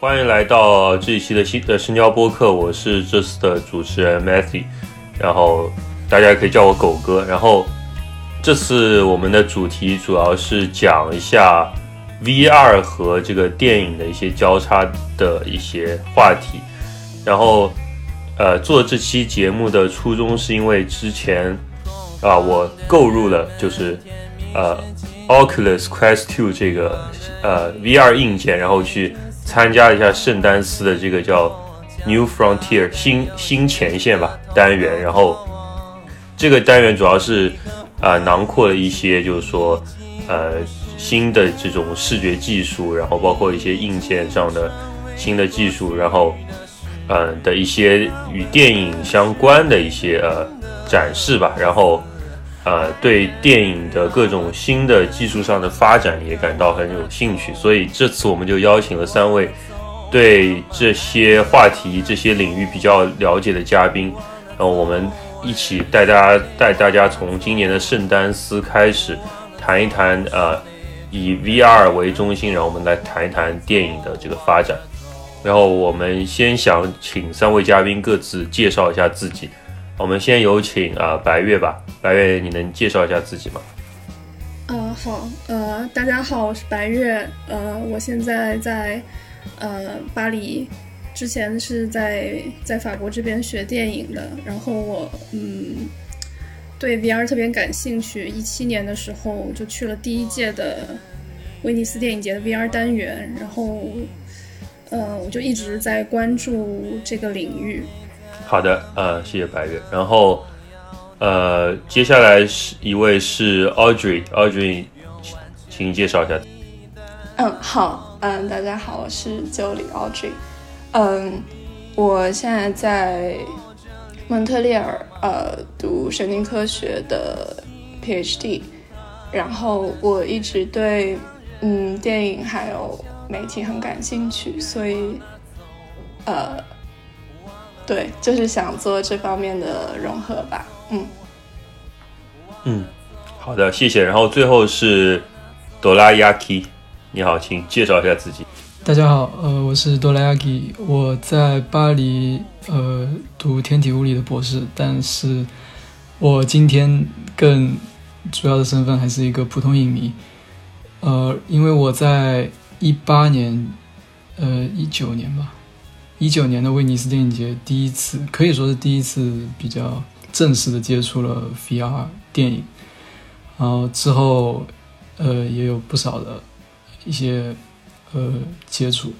欢迎来到这一期的新的深交播客，我是这次的主持人 Matthew，然后大家可以叫我狗哥。然后这次我们的主题主要是讲一下 VR 和这个电影的一些交叉的一些话题。然后呃，做这期节目的初衷是因为之前啊，我购入了就是呃 Oculus Quest 2这个呃 VR 硬件，然后去。参加一下圣丹斯的这个叫 New Frontier 新新前线吧单元，然后这个单元主要是呃囊括了一些就是说呃新的这种视觉技术，然后包括一些硬件上的新的技术，然后嗯的一些与电影相关的一些呃展示吧，然后。呃，对电影的各种新的技术上的发展也感到很有兴趣，所以这次我们就邀请了三位对这些话题、这些领域比较了解的嘉宾，然后我们一起带大家带大家从今年的圣丹斯开始谈一谈，呃，以 VR 为中心，然后我们来谈一谈电影的这个发展。然后我们先想请三位嘉宾各自介绍一下自己。我们先有请啊白月吧，白月，你能介绍一下自己吗？嗯，好，呃，大家好，我是白月，呃，我现在在呃巴黎，之前是在在法国这边学电影的，然后我嗯对 VR 特别感兴趣，一七年的时候就去了第一届的威尼斯电影节的 VR 单元，然后呃我就一直在关注这个领域。好的，呃，谢谢白月。然后，呃，接下来是一位是 Audrey，Audrey，请你介绍一下。嗯，好，嗯，大家好，我是 Jolie Audrey。嗯，我现在在蒙特利尔呃读神经科学的 PhD，然后我一直对嗯电影还有媒体很感兴趣，所以呃。对，就是想做这方面的融合吧。嗯嗯，好的，谢谢。然后最后是哆啦 A 基，你好，请介绍一下自己。大家好，呃，我是哆啦 A 基，我在巴黎呃读天体物理的博士，但是我今天更主要的身份还是一个普通影迷。呃，因为我在一八年，呃，一九年吧。一九年的威尼斯电影节，第一次可以说是第一次比较正式的接触了 VR 电影，然后之后，呃，也有不少的一些呃接触，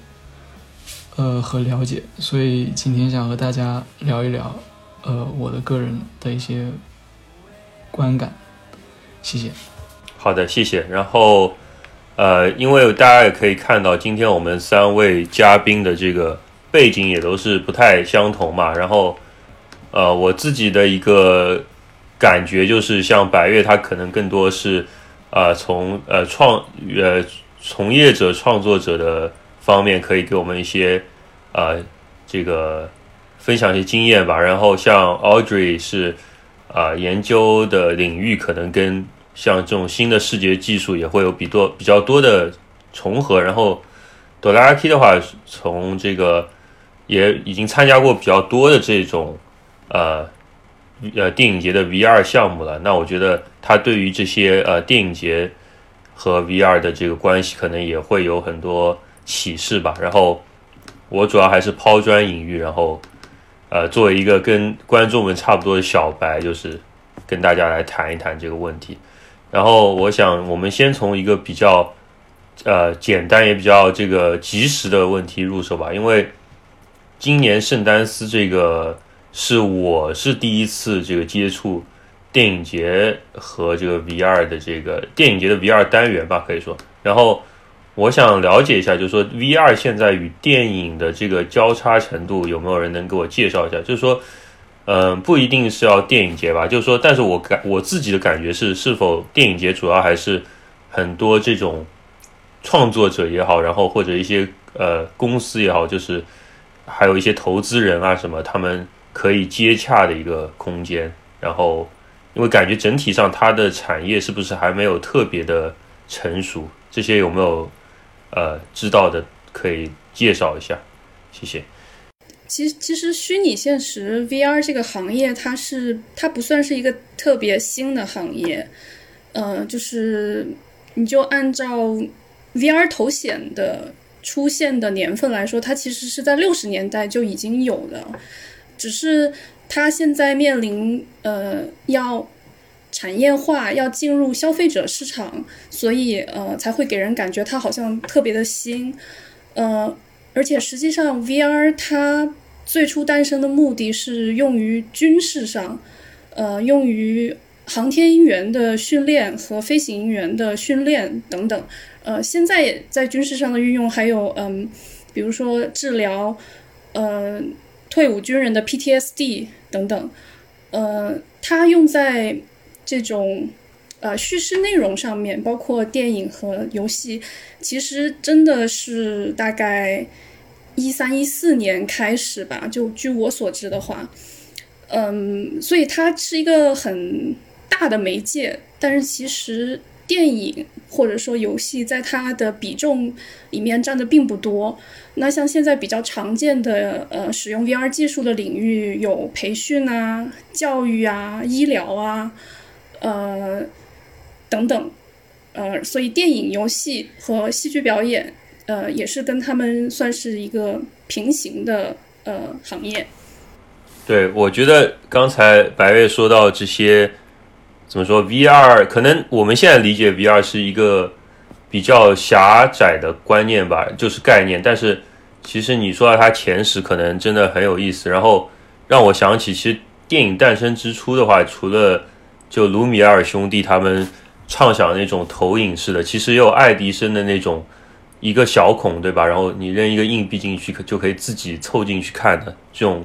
呃和了解，所以今天想和大家聊一聊，呃，我的个人的一些观感，谢谢。好的，谢谢。然后，呃，因为大家也可以看到，今天我们三位嘉宾的这个。背景也都是不太相同嘛，然后，呃，我自己的一个感觉就是，像白月他可能更多是，呃，从呃创呃从业者创作者的方面可以给我们一些呃这个分享一些经验吧。然后像 Audrey 是啊研究的领域可能跟像这种新的视觉技术也会有比多比较多的重合。然后朵拉 K 的话，从这个也已经参加过比较多的这种，呃，呃电影节的 VR 项目了。那我觉得他对于这些呃电影节和 VR 的这个关系，可能也会有很多启示吧。然后我主要还是抛砖引玉，然后呃作为一个跟观众们差不多的小白，就是跟大家来谈一谈这个问题。然后我想我们先从一个比较呃简单也比较这个及时的问题入手吧，因为。今年圣丹斯这个是我是第一次这个接触电影节和这个 VR 的这个电影节的 VR 单元吧，可以说。然后我想了解一下，就是说 VR 现在与电影的这个交叉程度，有没有人能给我介绍一下？就是说，嗯，不一定是要电影节吧，就是说，但是我感我自己的感觉是，是否电影节主要还是很多这种创作者也好，然后或者一些呃公司也好，就是。还有一些投资人啊什么，他们可以接洽的一个空间。然后，因为感觉整体上它的产业是不是还没有特别的成熟？这些有没有呃知道的可以介绍一下，谢谢。其实，其实虚拟现实 VR 这个行业，它是它不算是一个特别新的行业，呃，就是你就按照 VR 头显的出现的年份来说，它其实是在六十年代就已经有了，只是它现在面临呃要产业化，要进入消费者市场，所以呃才会给人感觉它好像特别的新，呃。而且实际上，VR 它最初诞生的目的是用于军事上，呃，用于航天员的训练和飞行员的训练等等。呃，现在在军事上的运用还有，嗯，比如说治疗，呃，退伍军人的 PTSD 等等。呃，它用在这种。呃，叙事内容上面，包括电影和游戏，其实真的是大概一三一四年开始吧。就据我所知的话，嗯，所以它是一个很大的媒介。但是其实电影或者说游戏在它的比重里面占的并不多。那像现在比较常见的呃使用 VR 技术的领域有培训啊、教育啊、医疗啊，呃。等等，呃，所以电影、游戏和戏剧表演，呃，也是跟他们算是一个平行的呃行业。对，我觉得刚才白月说到这些，怎么说？VR 可能我们现在理解 VR 是一个比较狭窄的观念吧，就是概念。但是其实你说到它前史，可能真的很有意思。然后让我想起，其实电影诞生之初的话，除了就卢米埃尔兄弟他们。畅想那种投影式的，其实也有爱迪生的那种一个小孔，对吧？然后你扔一个硬币进去，可就可以自己凑进去看的这种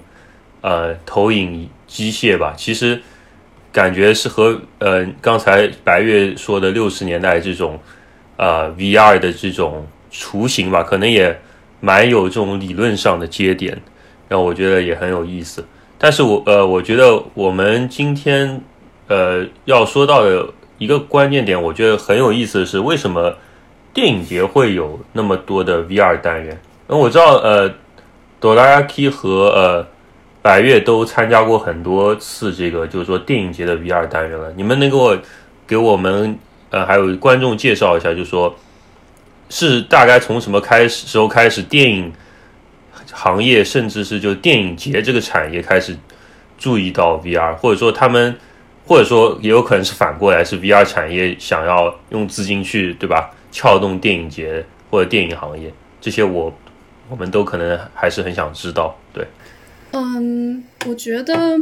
呃投影机械吧。其实感觉是和呃刚才白月说的六十年代这种呃 VR 的这种雏形吧，可能也蛮有这种理论上的接点，让我觉得也很有意思。但是我呃，我觉得我们今天呃要说到的。一个关键点，我觉得很有意思的是，为什么电影节会有那么多的 VR 单元？那我知道，呃，哆啦 A 梦和呃百越都参加过很多次这个，就是说电影节的 VR 单元了。你们能给我给我们呃还有观众介绍一下，就是说是大概从什么开始时候开始，电影行业甚至是就电影节这个产业开始注意到 VR，或者说他们。或者说也有可能是反过来，是 VR 产业想要用资金去，对吧？撬动电影节或者电影行业，这些我我们都可能还是很想知道。对，嗯，我觉得，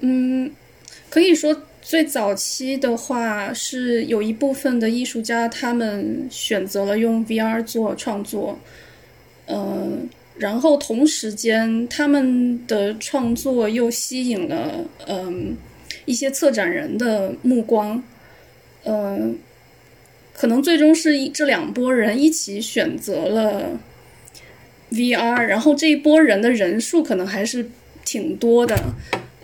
嗯，可以说最早期的话是有一部分的艺术家他们选择了用 VR 做创作，嗯，然后同时间他们的创作又吸引了，嗯。一些策展人的目光，嗯，可能最终是一这两拨人一起选择了 VR，然后这一波人的人数可能还是挺多的，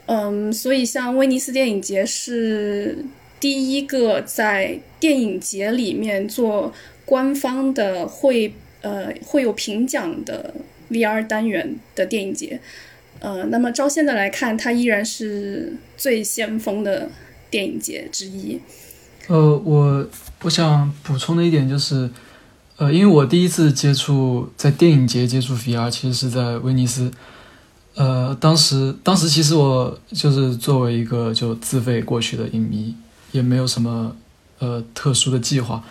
嗯，所以像威尼斯电影节是第一个在电影节里面做官方的会呃会有评奖的 VR 单元的电影节。呃，那么照现在来看，它依然是最先锋的电影节之一。呃，我我想补充的一点就是，呃，因为我第一次接触在电影节接触 VR，其实是在威尼斯。呃，当时当时其实我就是作为一个就自费过去的影迷，也没有什么呃特殊的计划。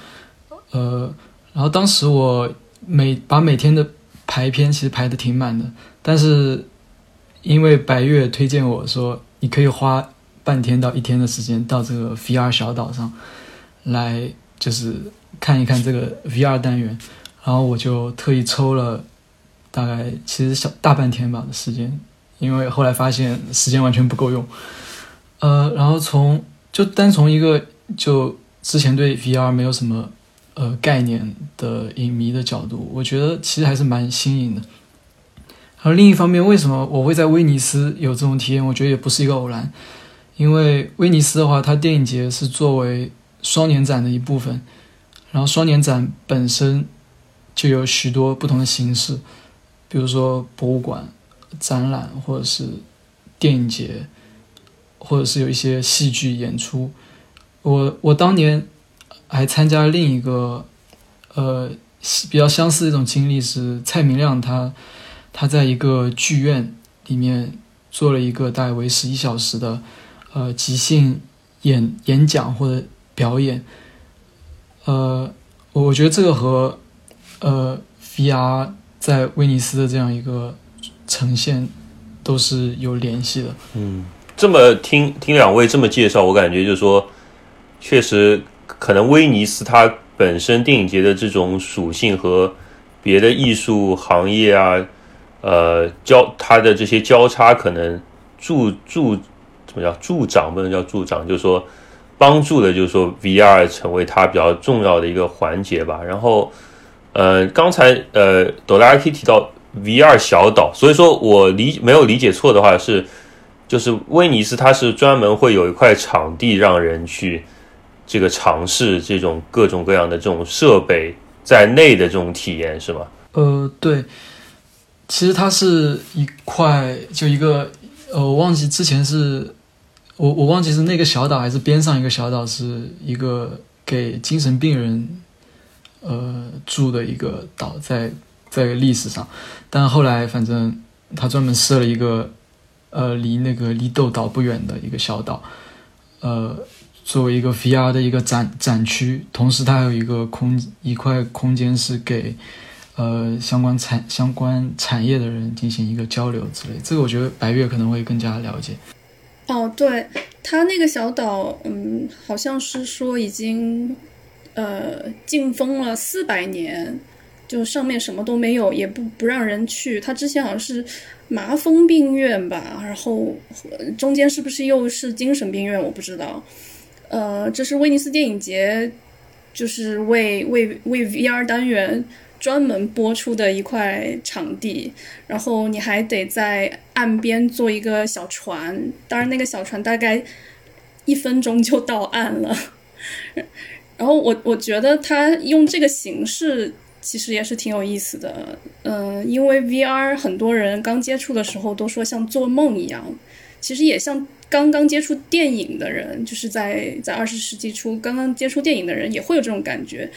呃，然后当时我每把每天的排片其实排的挺满的，但是。因为白月推荐我说，你可以花半天到一天的时间到这个 VR 小岛上来，就是看一看这个 VR 单元，然后我就特意抽了大概其实小大半天吧的时间，因为后来发现时间完全不够用。呃，然后从就单从一个就之前对 VR 没有什么呃概念的影迷的角度，我觉得其实还是蛮新颖的。而另一方面，为什么我会在威尼斯有这种体验？我觉得也不是一个偶然，因为威尼斯的话，它电影节是作为双年展的一部分，然后双年展本身就有许多不同的形式，比如说博物馆、展览，或者是电影节，或者是有一些戏剧演出。我我当年还参加另一个呃比较相似的一种经历，是蔡明亮他他在一个剧院里面做了一个大概为时一小时的呃即兴演演讲或者表演。呃，我觉得这个和呃，VR 在威尼斯的这样一个呈现都是有联系的。嗯，这么听听两位这么介绍，我感觉就是说，确实可能威尼斯它本身电影节的这种属性和别的艺术行业啊，呃交它的这些交叉，可能助助怎么叫助长不能叫助长，就是说。帮助的，就是说 VR 成为它比较重要的一个环节吧。然后，呃，刚才呃，哆啦 A 梦提到 VR 小岛，所以说我理没有理解错的话是，就是威尼斯它是专门会有一块场地让人去这个尝试这种各种各样的这种设备在内的这种体验是吗？呃，对，其实它是一块就一个呃，我忘记之前是。我我忘记是那个小岛还是边上一个小岛，是一个给精神病人，呃住的一个岛，在在历史上，但后来反正他专门设了一个，呃离那个离豆岛不远的一个小岛，呃作为一个 VR 的一个展展区，同时它还有一个空一块空间是给，呃相关产相关产业的人进行一个交流之类，这个我觉得白月可能会更加了解。哦，对，它那个小岛，嗯，好像是说已经，呃，禁封了四百年，就上面什么都没有，也不不让人去。它之前好像是麻风病院吧，然后中间是不是又是精神病院，我不知道。呃，这是威尼斯电影节，就是为为为 VR 单元。专门播出的一块场地，然后你还得在岸边做一个小船，当然那个小船大概一分钟就到岸了。然后我我觉得他用这个形式其实也是挺有意思的，嗯，因为 VR 很多人刚接触的时候都说像做梦一样，其实也像刚刚接触电影的人，就是在在二十世纪初刚刚接触电影的人也会有这种感觉。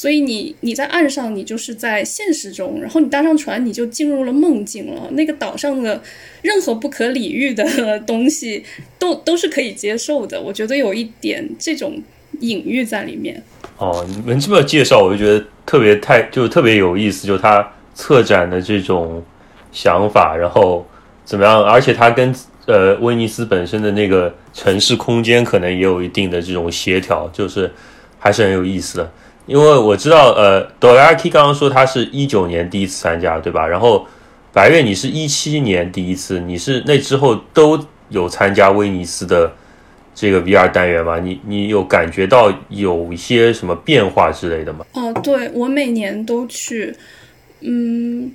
所以你你在岸上，你就是在现实中，然后你搭上船，你就进入了梦境了。那个岛上的任何不可理喻的 东西，都都是可以接受的。我觉得有一点这种隐喻在里面。哦，你们这么介绍，我就觉得特别太就特别有意思，就他策展的这种想法，然后怎么样？而且他跟呃威尼斯本身的那个城市空间可能也有一定的这种协调，就是还是很有意思的。因为我知道，呃，哆啦 A 梦刚刚说他是一九年第一次参加，对吧？然后白月你是一七年第一次，你是那之后都有参加威尼斯的这个 VR 单元吗？你你有感觉到有一些什么变化之类的吗？哦，对，我每年都去，嗯，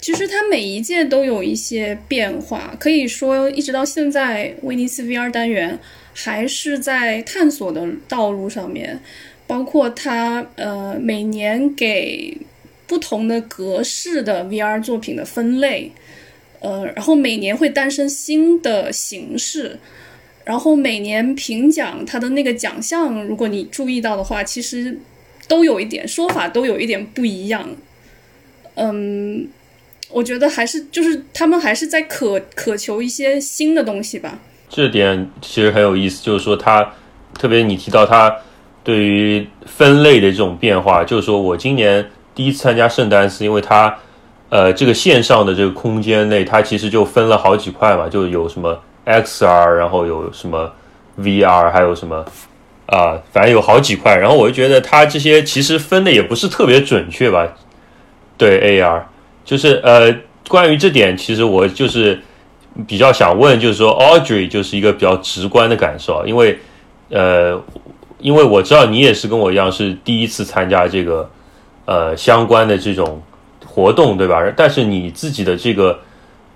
其实它每一届都有一些变化，可以说一直到现在，威尼斯 VR 单元还是在探索的道路上面。包括它，呃，每年给不同的格式的 VR 作品的分类，呃，然后每年会诞生新的形式，然后每年评奖它的那个奖项，如果你注意到的话，其实都有一点说法，都有一点不一样。嗯，我觉得还是就是他们还是在渴渴求一些新的东西吧。这点其实很有意思，就是说它，特别你提到它。对于分类的这种变化，就是说我今年第一次参加圣丹斯，因为它，呃，这个线上的这个空间内，它其实就分了好几块嘛，就有什么 XR，然后有什么 VR，还有什么啊，反正有好几块。然后我就觉得它这些其实分的也不是特别准确吧。对 AR，就是呃，关于这点，其实我就是比较想问，就是说 Audrey 就是一个比较直观的感受，因为呃。因为我知道你也是跟我一样是第一次参加这个，呃，相关的这种活动，对吧？但是你自己的这个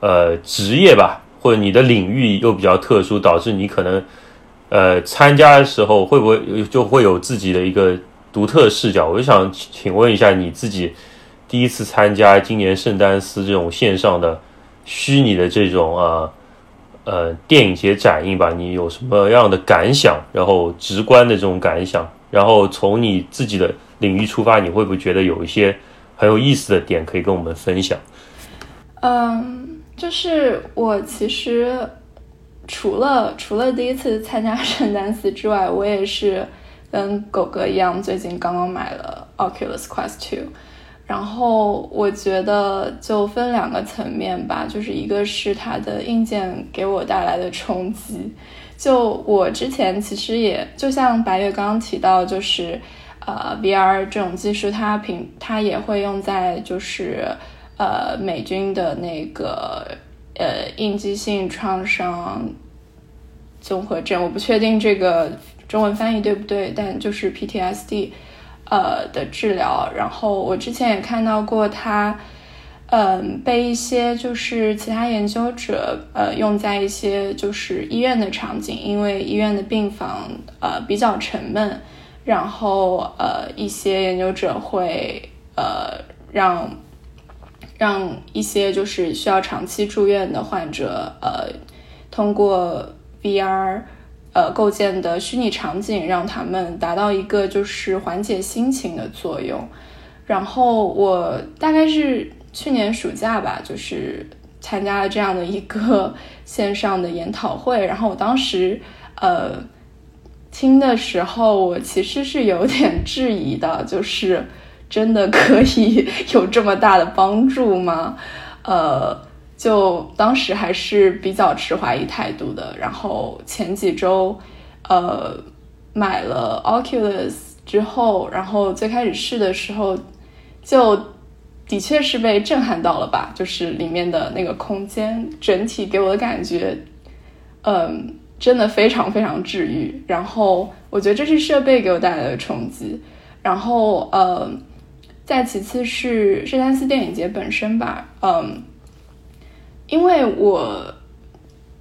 呃职业吧，或者你的领域又比较特殊，导致你可能呃参加的时候会不会就会有自己的一个独特视角？我就想请问一下你自己第一次参加今年圣丹斯这种线上的虚拟的这种呃呃电影节展映吧，你有什么样的感想？然后直观的这种感想，然后从你自己的领域出发，你会不会觉得有一些很有意思的点可以跟我们分享？嗯，就是我其实除了除了第一次参加圣丹斯之外，我也是跟狗哥一样，最近刚刚买了 Oculus Quest Two。然后我觉得就分两个层面吧，就是一个是它的硬件给我带来的冲击。就我之前其实也就像白月刚刚提到，就是呃 VR 这种技术，它平它也会用在就是呃美军的那个呃应激性创伤综合症，我不确定这个中文翻译对不对，但就是 PTSD。呃的治疗，然后我之前也看到过它，嗯，被一些就是其他研究者呃用在一些就是医院的场景，因为医院的病房呃比较沉闷，然后呃一些研究者会呃让让一些就是需要长期住院的患者呃通过 VR。呃，构建的虚拟场景让他们达到一个就是缓解心情的作用。然后我大概是去年暑假吧，就是参加了这样的一个线上的研讨会。然后我当时呃听的时候，我其实是有点质疑的，就是真的可以 有这么大的帮助吗？呃。就当时还是比较持怀疑态度的，然后前几周，呃，买了 Oculus 之后，然后最开始试的时候，就的确是被震撼到了吧，就是里面的那个空间整体给我的感觉，嗯，真的非常非常治愈。然后我觉得这是设备给我带来的冲击，然后呃，再其次是圣丹斯电影节本身吧，嗯。因为我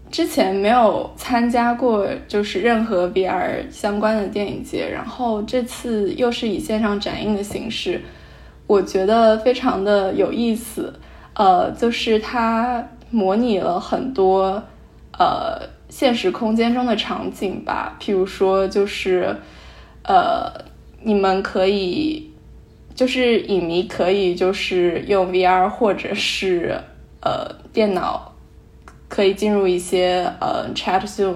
之前没有参加过，就是任何 VR 相关的电影节，然后这次又是以线上展映的形式，我觉得非常的有意思。呃，就是它模拟了很多呃现实空间中的场景吧，譬如说就是呃，你们可以就是影迷可以就是用 VR 或者是。呃，电脑可以进入一些呃 chat zoom，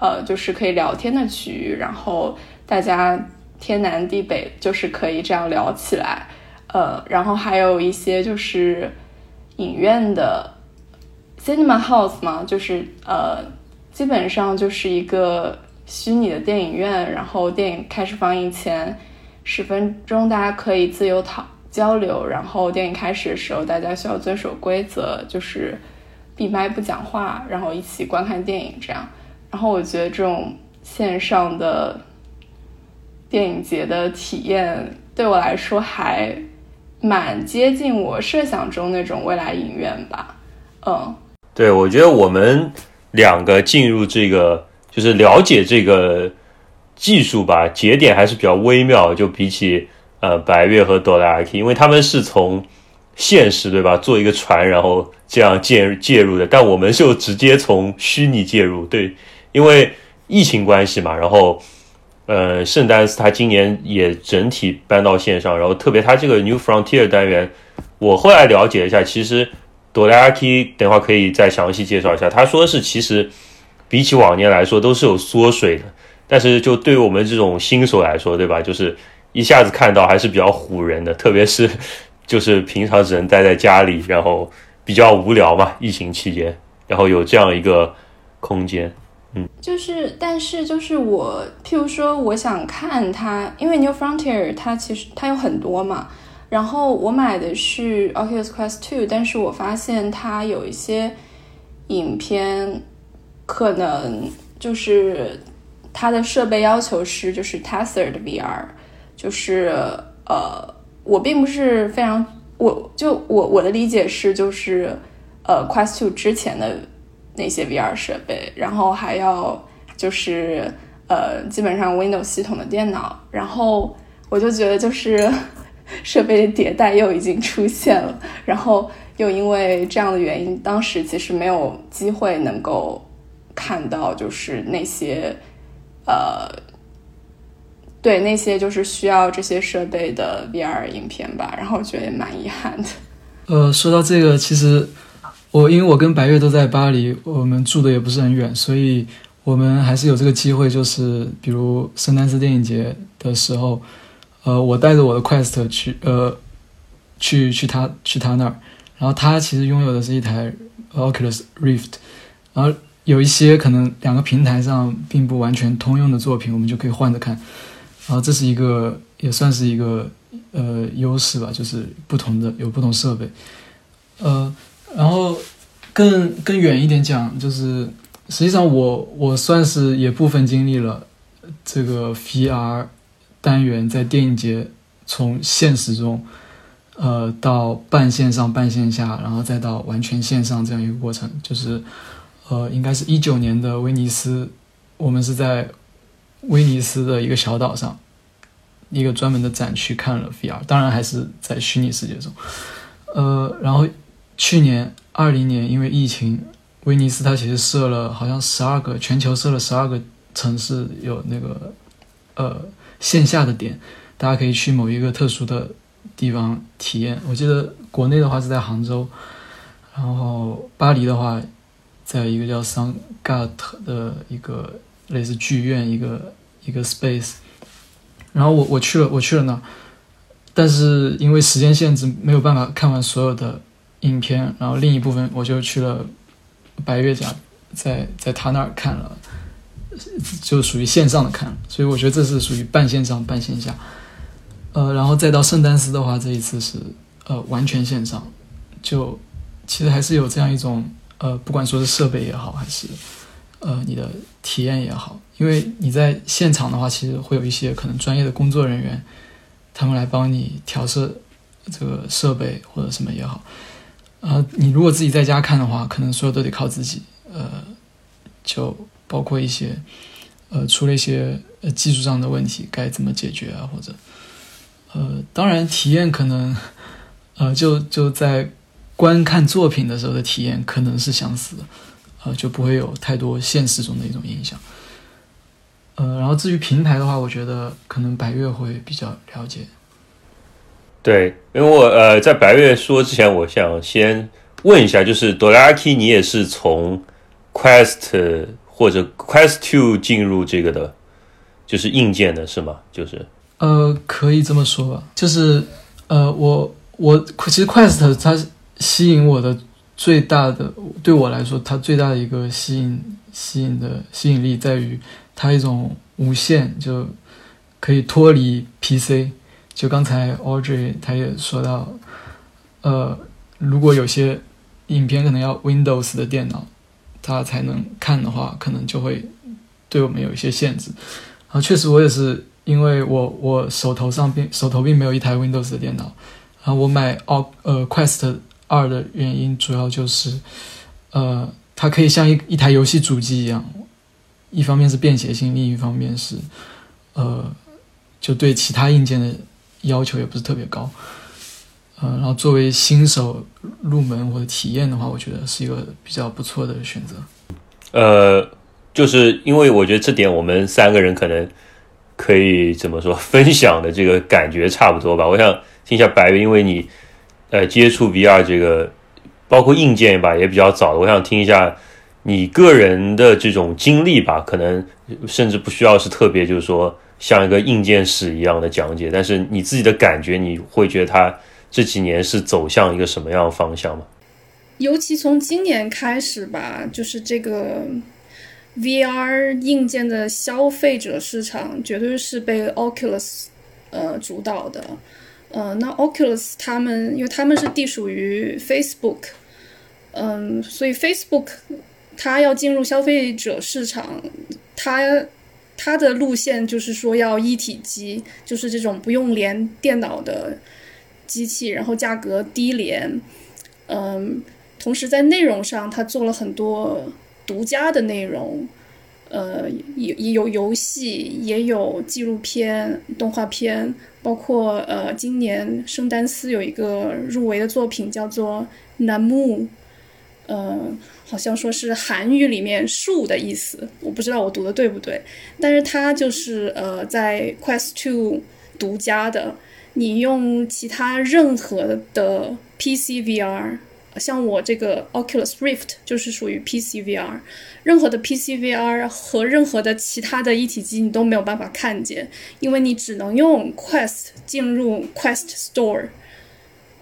呃，就是可以聊天的区域，然后大家天南地北就是可以这样聊起来，呃，然后还有一些就是影院的 cinema house 嘛，就是呃，基本上就是一个虚拟的电影院，然后电影开始放映前十分钟，大家可以自由讨。交流，然后电影开始的时候，大家需要遵守规则，就是闭麦不讲话，然后一起观看电影这样。然后我觉得这种线上的电影节的体验对我来说还蛮接近我设想中那种未来影院吧。嗯，对，我觉得我们两个进入这个就是了解这个技术吧，节点还是比较微妙，就比起。呃，白月和哆啦 A 梦，因为他们是从现实对吧，做一个船，然后这样介介入的，但我们就直接从虚拟介入，对，因为疫情关系嘛，然后呃，圣丹斯他今年也整体搬到线上，然后特别他这个 New Frontier 单元，我后来了解一下，其实哆啦 A 梦等会可以再详细介绍一下，他说是其实比起往年来说都是有缩水的，但是就对于我们这种新手来说，对吧，就是。一下子看到还是比较唬人的，特别是 就是平常只能待在家里，然后比较无聊嘛，疫情期间，然后有这样一个空间，嗯，就是，但是就是我，譬如说，我想看它，因为 New Frontier 它其实它有很多嘛，然后我买的是 Oculus Quest Two，但是我发现它有一些影片可能就是它的设备要求是就是 Tether 的 VR。就是呃，我并不是非常，我就我我的理解是，就是呃，Quest Two 之前的那些 VR 设备，然后还要就是呃，基本上 Windows 系统的电脑，然后我就觉得就是 设备的迭代又已经出现了，然后又因为这样的原因，当时其实没有机会能够看到，就是那些呃，对那些就是需要这些设备的 VR 影片吧，然后我觉得也蛮遗憾的。呃，说到这个，其实我因为我跟白月都在巴黎，我们住的也不是很远，所以我们还是有这个机会，就是比如圣丹斯电影节的时候。呃，我带着我的 Quest 去，呃，去去他去他那儿，然后他其实拥有的是一台 Oculus Rift，然后有一些可能两个平台上并不完全通用的作品，我们就可以换着看，然后这是一个也算是一个呃优势吧，就是不同的有不同设备，呃，然后更更远一点讲，就是实际上我我算是也部分经历了这个 VR。单元在电影节从现实中，呃，到半线上半线下，然后再到完全线上这样一个过程，就是，呃，应该是一九年的威尼斯，我们是在威尼斯的一个小岛上，一个专门的展区看了 VR，当然还是在虚拟世界中，呃，然后去年二零年因为疫情，威尼斯它其实设了好像十二个，全球设了十二个城市有那个，呃。线下的点，大家可以去某一个特殊的地方体验。我记得国内的话是在杭州，然后巴黎的话，在一个叫桑嘎特的一个类似剧院，一个一个 space。然后我我去了，我去了那，但是因为时间限制，没有办法看完所有的影片。然后另一部分我就去了白月家，在在他那儿看了。就属于线上的看，所以我觉得这是属于半线上半线下，呃，然后再到圣丹斯的话，这一次是呃完全线上，就其实还是有这样一种呃，不管说是设备也好，还是呃你的体验也好，因为你在现场的话，其实会有一些可能专业的工作人员，他们来帮你调色这个设备或者什么也好，呃，你如果自己在家看的话，可能所有都得靠自己，呃，就。包括一些，呃，出了一些技术上的问题，该怎么解决啊？或者，呃，当然体验可能，呃，就就在观看作品的时候的体验可能是相似的，呃，就不会有太多现实中的一种影响。呃，然后至于平台的话，我觉得可能白月会比较了解。对，因为我呃在白月说之前，我想先问一下，就是哆啦 A 梦，你也是从 Quest。或者 Quest Two 进入这个的，就是硬件的是吗？就是呃，可以这么说吧。就是呃，我我其实 Quest 它吸引我的最大的，对我来说，它最大的一个吸引吸引的吸引力在于它一种无限，就可以脱离 PC。就刚才 Audrey 他也说到，呃，如果有些影片可能要 Windows 的电脑。它才能看的话，可能就会对我们有一些限制。啊，确实，我也是，因为我我手头上并手头并没有一台 Windows 的电脑。然后我买奥呃 Quest 二的原因，主要就是，呃，它可以像一一台游戏主机一样，一方面是便携性，另一方面是，呃，就对其他硬件的要求也不是特别高。呃，然后作为新手入门或者体验的话，我觉得是一个比较不错的选择。呃，就是因为我觉得这点我们三个人可能可以怎么说分享的这个感觉差不多吧。我想听一下白云，因为你呃接触 VR 这个包括硬件吧也比较早的，我想听一下你个人的这种经历吧。可能甚至不需要是特别就是说像一个硬件史一样的讲解，但是你自己的感觉，你会觉得它。这几年是走向一个什么样的方向吗？尤其从今年开始吧，就是这个 VR 硬件的消费者市场绝对是被 Oculus 呃主导的。呃，那 Oculus 他们，因为他们是隶属于 Facebook，嗯，所以 Facebook 它要进入消费者市场，它它的路线就是说要一体机，就是这种不用连电脑的。机器，然后价格低廉，嗯，同时在内容上，它做了很多独家的内容，呃，也也有游戏，也有纪录片、动画片，包括呃，今年圣丹斯有一个入围的作品叫做《楠木》，呃，好像说是韩语里面“树”的意思，我不知道我读的对不对，但是它就是呃，在 Quest Two 独家的，你用其他任何的 PC VR。像我这个 Oculus Rift 就是属于 PC VR，任何的 PC VR 和任何的其他的一体机你都没有办法看见，因为你只能用 Quest 进入 Quest Store。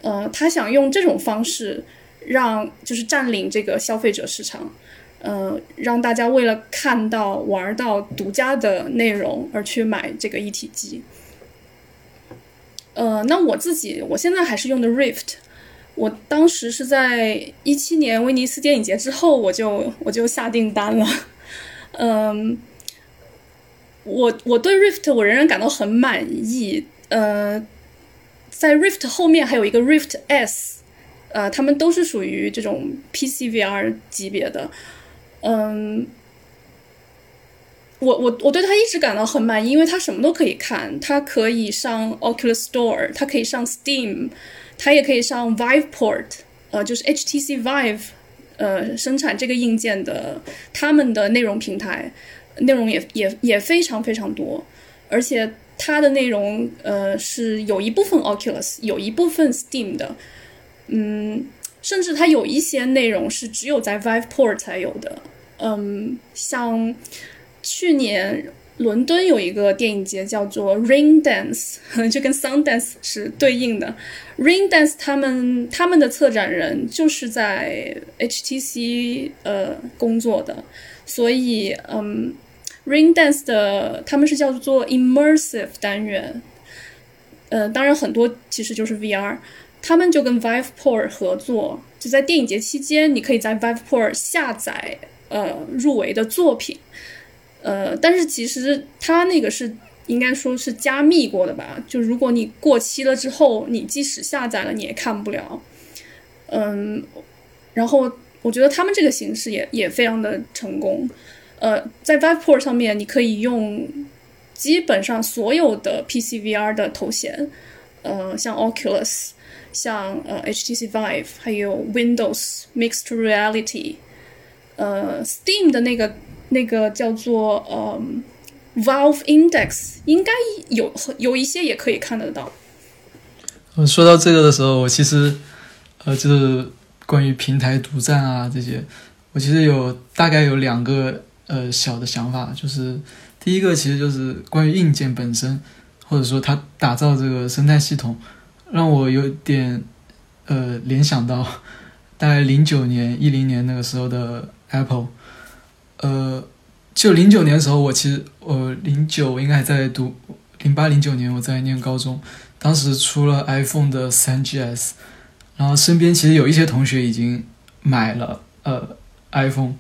呃，他想用这种方式让就是占领这个消费者市场，呃，让大家为了看到玩到独家的内容而去买这个一体机。呃，那我自己我现在还是用的 Rift。我当时是在一七年威尼斯电影节之后，我就我就下订单了。嗯，我我对 Rift 我仍然感到很满意。呃，在 Rift 后面还有一个 Rift S，呃，他们都是属于这种 PC VR 级别的。嗯，我我我对它一直感到很满意，因为它什么都可以看，它可以上 Oculus Store，它可以上 Steam。它也可以上 VivePort，呃，就是 HTC Vive，呃，生产这个硬件的他们的内容平台，内容也也也非常非常多，而且它的内容呃是有一部分 Oculus，有一部分 Steam 的，嗯，甚至它有一些内容是只有在 VivePort 才有的，嗯，像去年。伦敦有一个电影节叫做 Rain Dance，就跟 Sun Dance 是对应的。Rain Dance 他们他们的策展人就是在 HTC 呃工作的，所以嗯，Rain Dance 的他们是叫做 Immersive 单元，呃，当然很多其实就是 VR，他们就跟 VivePort 合作，就在电影节期间，你可以在 VivePort 下载呃入围的作品。呃，但是其实它那个是应该说是加密过的吧？就如果你过期了之后，你即使下载了你也看不了。嗯，然后我觉得他们这个形式也也非常的成功。呃，在 VivePort 上面你可以用基本上所有的 PC VR 的头衔，呃，像 Oculus，像呃 HTC Vive，还有 Windows Mixed Reality，呃，Steam 的那个。那个叫做呃，Valve Index，应该有有一些也可以看得到。嗯，说到这个的时候，我其实呃，就是关于平台独占啊这些，我其实有大概有两个呃小的想法，就是第一个其实就是关于硬件本身，或者说它打造这个生态系统，让我有点呃联想到大概零九年、一零年那个时候的 Apple。呃，就零九年的时候，我其实我零九应该还在读，零八零九年我在念高中，当时出了 iPhone 的三 GS，然后身边其实有一些同学已经买了呃 iPhone，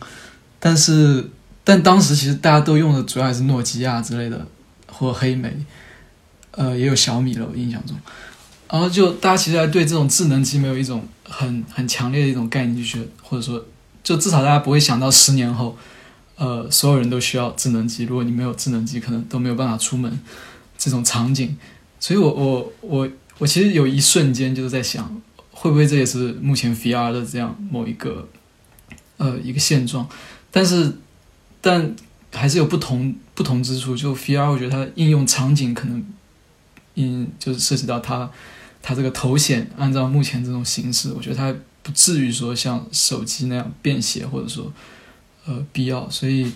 但是但当时其实大家都用的主要还是诺基亚之类的或黑莓，呃也有小米了，我印象中，然后就大家其实还对这种智能机没有一种很很强烈的一种概念，就觉得或者说就至少大家不会想到十年后。呃，所有人都需要智能机。如果你没有智能机，可能都没有办法出门。这种场景，所以我我我我其实有一瞬间就是在想，会不会这也是目前 VR 的这样某一个呃一个现状？但是，但还是有不同不同之处。就 VR，我觉得它应用场景可能，嗯，就是涉及到它它这个头显，按照目前这种形式，我觉得它不至于说像手机那样便携，或者说。呃，必要，所以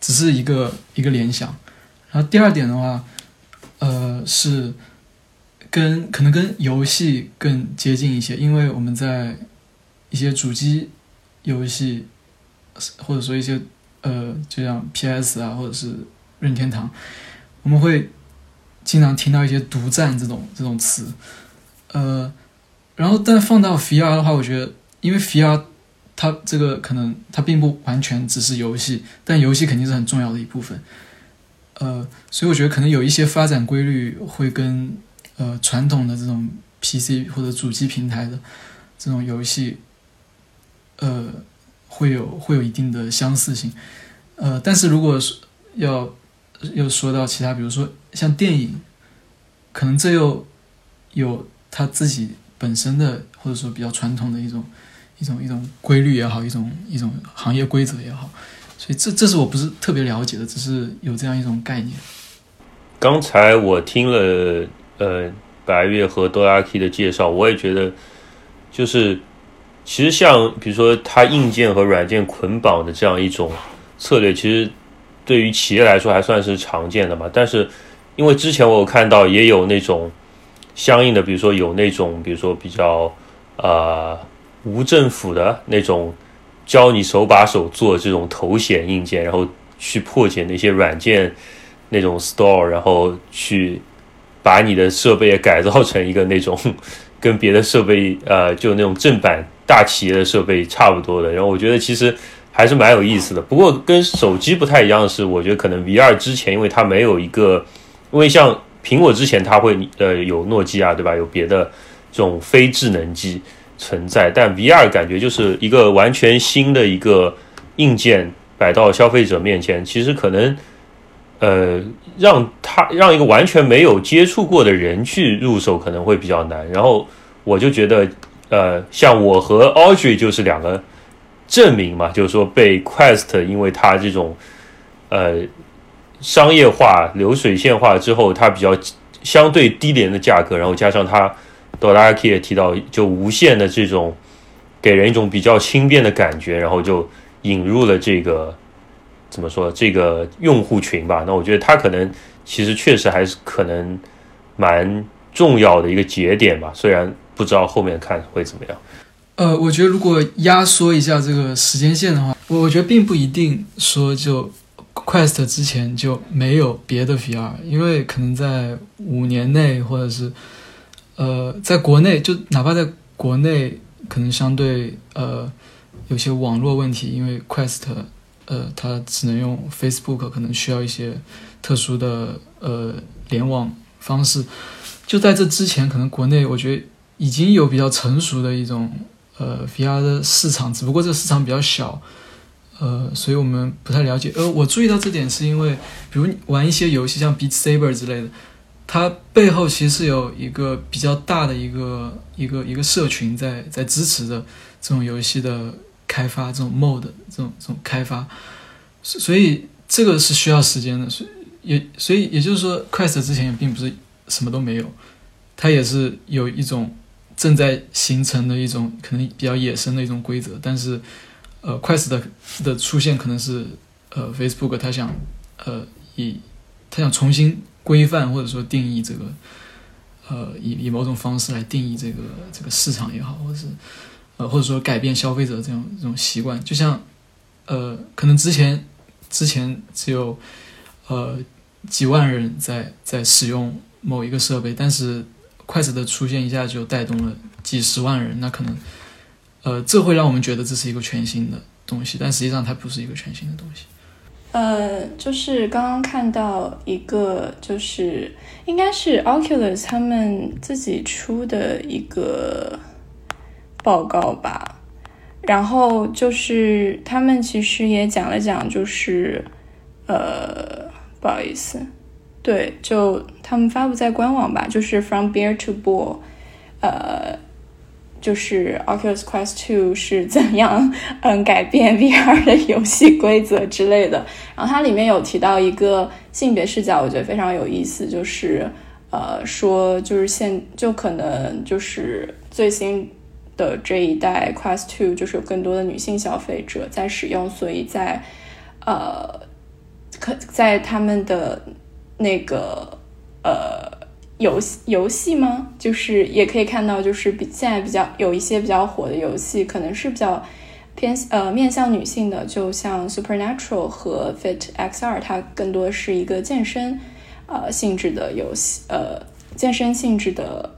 只是一个一个联想。然后第二点的话，呃，是跟可能跟游戏更接近一些，因为我们在一些主机游戏，或者说一些呃，就像 PS 啊，或者是任天堂，我们会经常听到一些独占这种这种词。呃，然后但放到 VR 的话，我觉得因为 VR。它这个可能它并不完全只是游戏，但游戏肯定是很重要的一部分。呃，所以我觉得可能有一些发展规律会跟呃传统的这种 PC 或者主机平台的这种游戏，呃，会有会有一定的相似性。呃，但是如果是要又说到其他，比如说像电影，可能这又有他自己本身的或者说比较传统的一种一种一种规律也好，一种一种行业规则也好，所以这这是我不是特别了解的，只是有这样一种概念。刚才我听了呃白月和多拉 K 的介绍，我也觉得就是其实像比如说它硬件和软件捆绑的这样一种策略，其实对于企业来说还算是常见的嘛。但是因为之前我有看到也有那种相应的，比如说有那种比如说比较呃无政府的那种教你手把手做这种头显硬件，然后去破解那些软件。那种 store，然后去把你的设备改造成一个那种跟别的设备呃，就那种正版大企业的设备差不多的。然后我觉得其实还是蛮有意思的。不过跟手机不太一样的是，我觉得可能 VR 之前，因为它没有一个，因为像苹果之前它会呃有诺基亚对吧？有别的这种非智能机存在，但 VR 感觉就是一个完全新的一个硬件摆到消费者面前，其实可能。呃，让他让一个完全没有接触过的人去入手可能会比较难。然后我就觉得，呃，像我和 Audrey 就是两个证明嘛，就是说被 Quest 因为它这种呃商业化、流水线化之后，它比较相对低廉的价格，然后加上它 d o l a k 也提到，就无限的这种给人一种比较轻便的感觉，然后就引入了这个。怎么说这个用户群吧？那我觉得它可能其实确实还是可能蛮重要的一个节点吧。虽然不知道后面看会怎么样。呃，我觉得如果压缩一下这个时间线的话，我我觉得并不一定说就 Quest 之前就没有别的 VR，因为可能在五年内或者是呃在国内，就哪怕在国内，可能相对呃有些网络问题，因为 Quest。呃，它只能用 Facebook，可能需要一些特殊的呃联网方式。就在这之前，可能国内我觉得已经有比较成熟的一种呃 VR 的市场，只不过这个市场比较小，呃，所以我们不太了解。呃，我注意到这点是因为，比如玩一些游戏，像 Beat Saber 之类的，它背后其实是有一个比较大的一个一个一个社群在在支持着这种游戏的。开发这种 mode 这种这种开发，所以这个是需要时间的，所以也所以也就是说，Quest 之前也并不是什么都没有，它也是有一种正在形成的一种可能比较野生的一种规则，但是呃，Quest 的的出现可能是呃 Facebook 它想呃以它想重新规范或者说定义这个呃以以某种方式来定义这个这个市场也好，或者是。呃，或者说改变消费者这种这种习惯，就像，呃，可能之前之前只有呃几万人在在使用某一个设备，但是筷子的出现一下就带动了几十万人，那可能呃这会让我们觉得这是一个全新的东西，但实际上它不是一个全新的东西。呃，就是刚刚看到一个，就是应该是 Oculus 他们自己出的一个。报告吧，然后就是他们其实也讲了讲，就是呃，不好意思，对，就他们发布在官网吧，就是 From Bear to Ball，呃，就是 Oculus Quest Two 是怎样嗯改变 VR 的游戏规则之类的。然后它里面有提到一个性别视角，我觉得非常有意思，就是呃说就是现就可能就是最新。的这一代 Quest Two 就是有更多的女性消费者在使用，所以在呃，可在他们的那个呃游戏游戏吗？就是也可以看到，就是比现在比较有一些比较火的游戏，可能是比较偏呃面向女性的，就像 Supernatural 和 Fit XR，它更多是一个健身呃性质的游戏，呃健身性质的。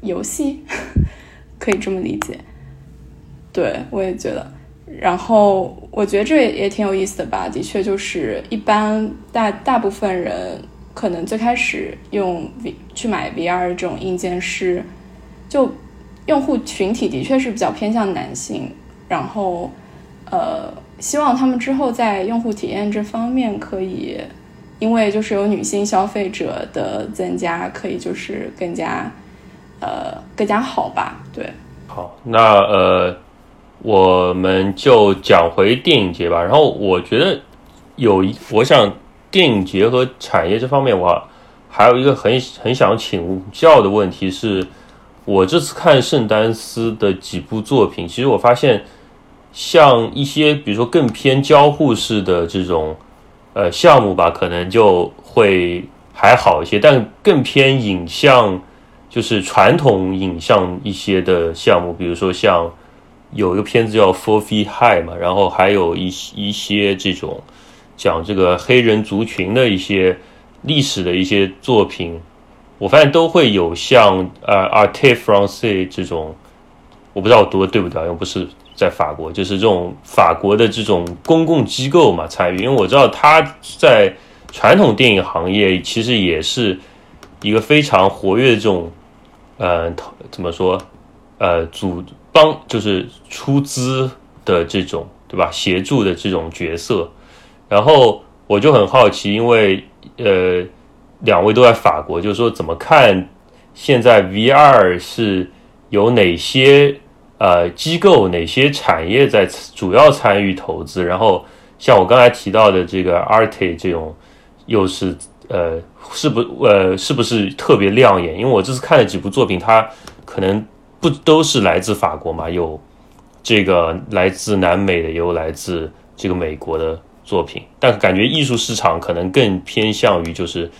游戏 可以这么理解，对我也觉得。然后我觉得这也也挺有意思的吧。的确，就是一般大大部分人可能最开始用 V 去买 VR 这种硬件是，就用户群体的确是比较偏向男性。然后呃，希望他们之后在用户体验这方面可以，因为就是有女性消费者的增加，可以就是更加呃更加好吧？对，好，那呃，我们就讲回电影节吧。然后我觉得有一，我想电影节和产业这方面，我还有一个很很想请教的问题是。我这次看圣丹斯的几部作品，其实我发现，像一些比如说更偏交互式的这种呃项目吧，可能就会还好一些；但更偏影像，就是传统影像一些的项目，比如说像有一个片子叫《Four Feet High》嘛，然后还有一一些这种讲这个黑人族群的一些历史的一些作品。我发现都会有像呃 Artefranc 这种，我不知道我读的对不对，因为不是在法国，就是这种法国的这种公共机构嘛参与，因为我知道他在传统电影行业其实也是一个非常活跃的这种，呃，怎么说，呃，组帮就是出资的这种，对吧？协助的这种角色，然后我就很好奇，因为呃。两位都在法国，就是说怎么看现在 VR 是有哪些呃机构、哪些产业在主要参与投资？然后像我刚才提到的这个 Arte 这种，又是呃是不呃是不是特别亮眼？因为我这次看了几部作品，它可能不都是来自法国嘛，有这个来自南美的，也有来自这个美国的作品，但感觉艺术市场可能更偏向于就是。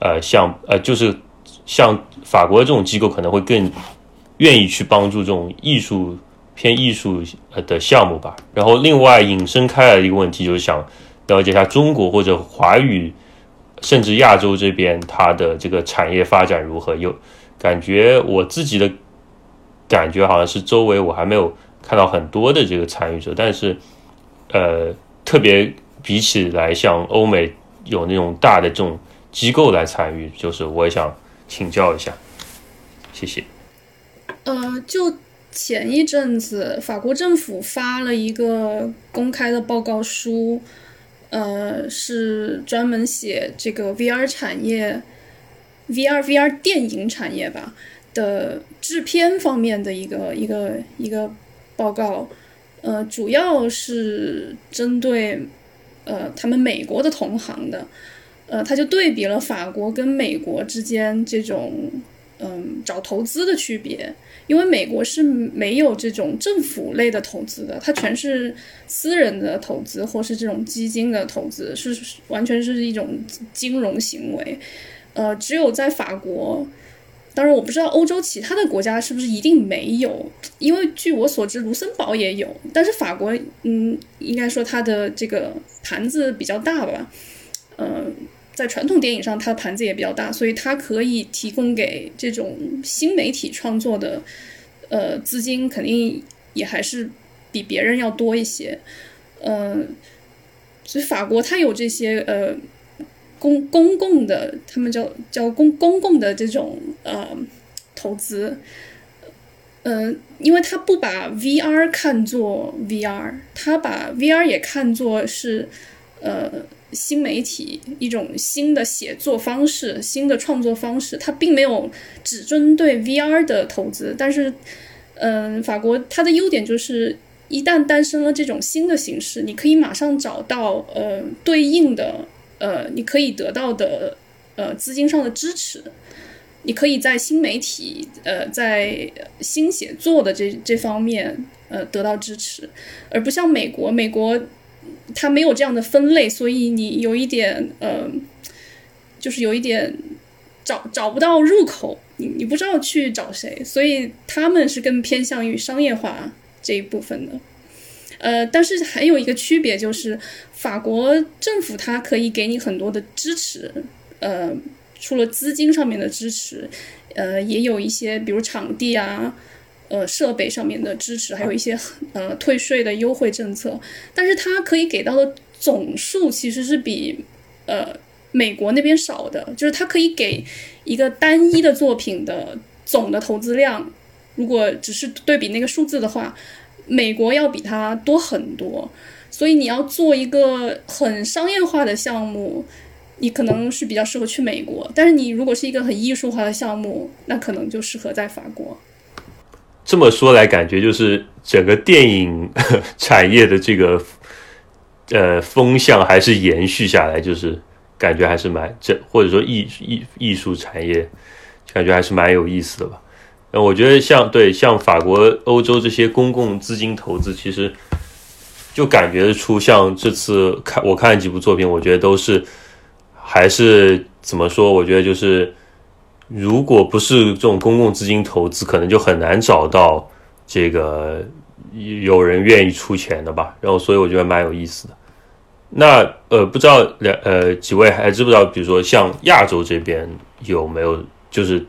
呃，像呃，就是像法国这种机构可能会更愿意去帮助这种艺术偏艺术呃的项目吧。然后另外引申开来的一个问题就是想了解一下中国或者华语甚至亚洲这边它的这个产业发展如何？有感觉我自己的感觉好像是周围我还没有看到很多的这个参与者，但是呃，特别比起来像欧美有那种大的这种。机构来参与，就是我也想请教一下，谢谢。呃，就前一阵子，法国政府发了一个公开的报告书，呃，是专门写这个 VR 产业，VR VR 电影产业吧的制片方面的一个一个一个报告，呃，主要是针对呃他们美国的同行的。呃，他就对比了法国跟美国之间这种，嗯，找投资的区别，因为美国是没有这种政府类的投资的，它全是私人的投资或是这种基金的投资，是完全是一种金融行为。呃，只有在法国，当然我不知道欧洲其他的国家是不是一定没有，因为据我所知，卢森堡也有，但是法国，嗯，应该说它的这个盘子比较大吧。嗯，在传统电影上，它的盘子也比较大，所以它可以提供给这种新媒体创作的，呃，资金肯定也还是比别人要多一些。嗯，所以法国它有这些呃公公共的，他们叫叫公公共的这种呃投资。嗯，因为他不把 VR 看作 VR，他把 VR 也看作是呃。新媒体一种新的写作方式，新的创作方式，它并没有只针对 VR 的投资，但是，嗯，法国它的优点就是，一旦诞生了这种新的形式，你可以马上找到呃对应的呃你可以得到的呃资金上的支持，你可以在新媒体呃在新写作的这这方面呃得到支持，而不像美国，美国。它没有这样的分类，所以你有一点呃，就是有一点找找不到入口，你你不知道去找谁，所以他们是更偏向于商业化这一部分的。呃，但是还有一个区别就是，法国政府它可以给你很多的支持，呃，除了资金上面的支持，呃，也有一些比如场地啊。呃，设备上面的支持，还有一些呃退税的优惠政策，但是它可以给到的总数其实是比呃美国那边少的，就是它可以给一个单一的作品的总的投资量，如果只是对比那个数字的话，美国要比它多很多，所以你要做一个很商业化的项目，你可能是比较适合去美国。但是你如果是一个很艺术化的项目，那可能就适合在法国。这么说来，感觉就是整个电影产业的这个呃风向还是延续下来，就是感觉还是蛮这或者说艺艺艺术产业，感觉还是蛮有意思的吧。我觉得像对像法国、欧洲这些公共资金投资，其实就感觉出，像这次看我看几部作品，我觉得都是还是怎么说？我觉得就是。如果不是这种公共资金投资，可能就很难找到这个有人愿意出钱的吧。然后，所以我觉得蛮有意思的。那呃，不知道两呃几位还知不知道？比如说像亚洲这边有没有？就是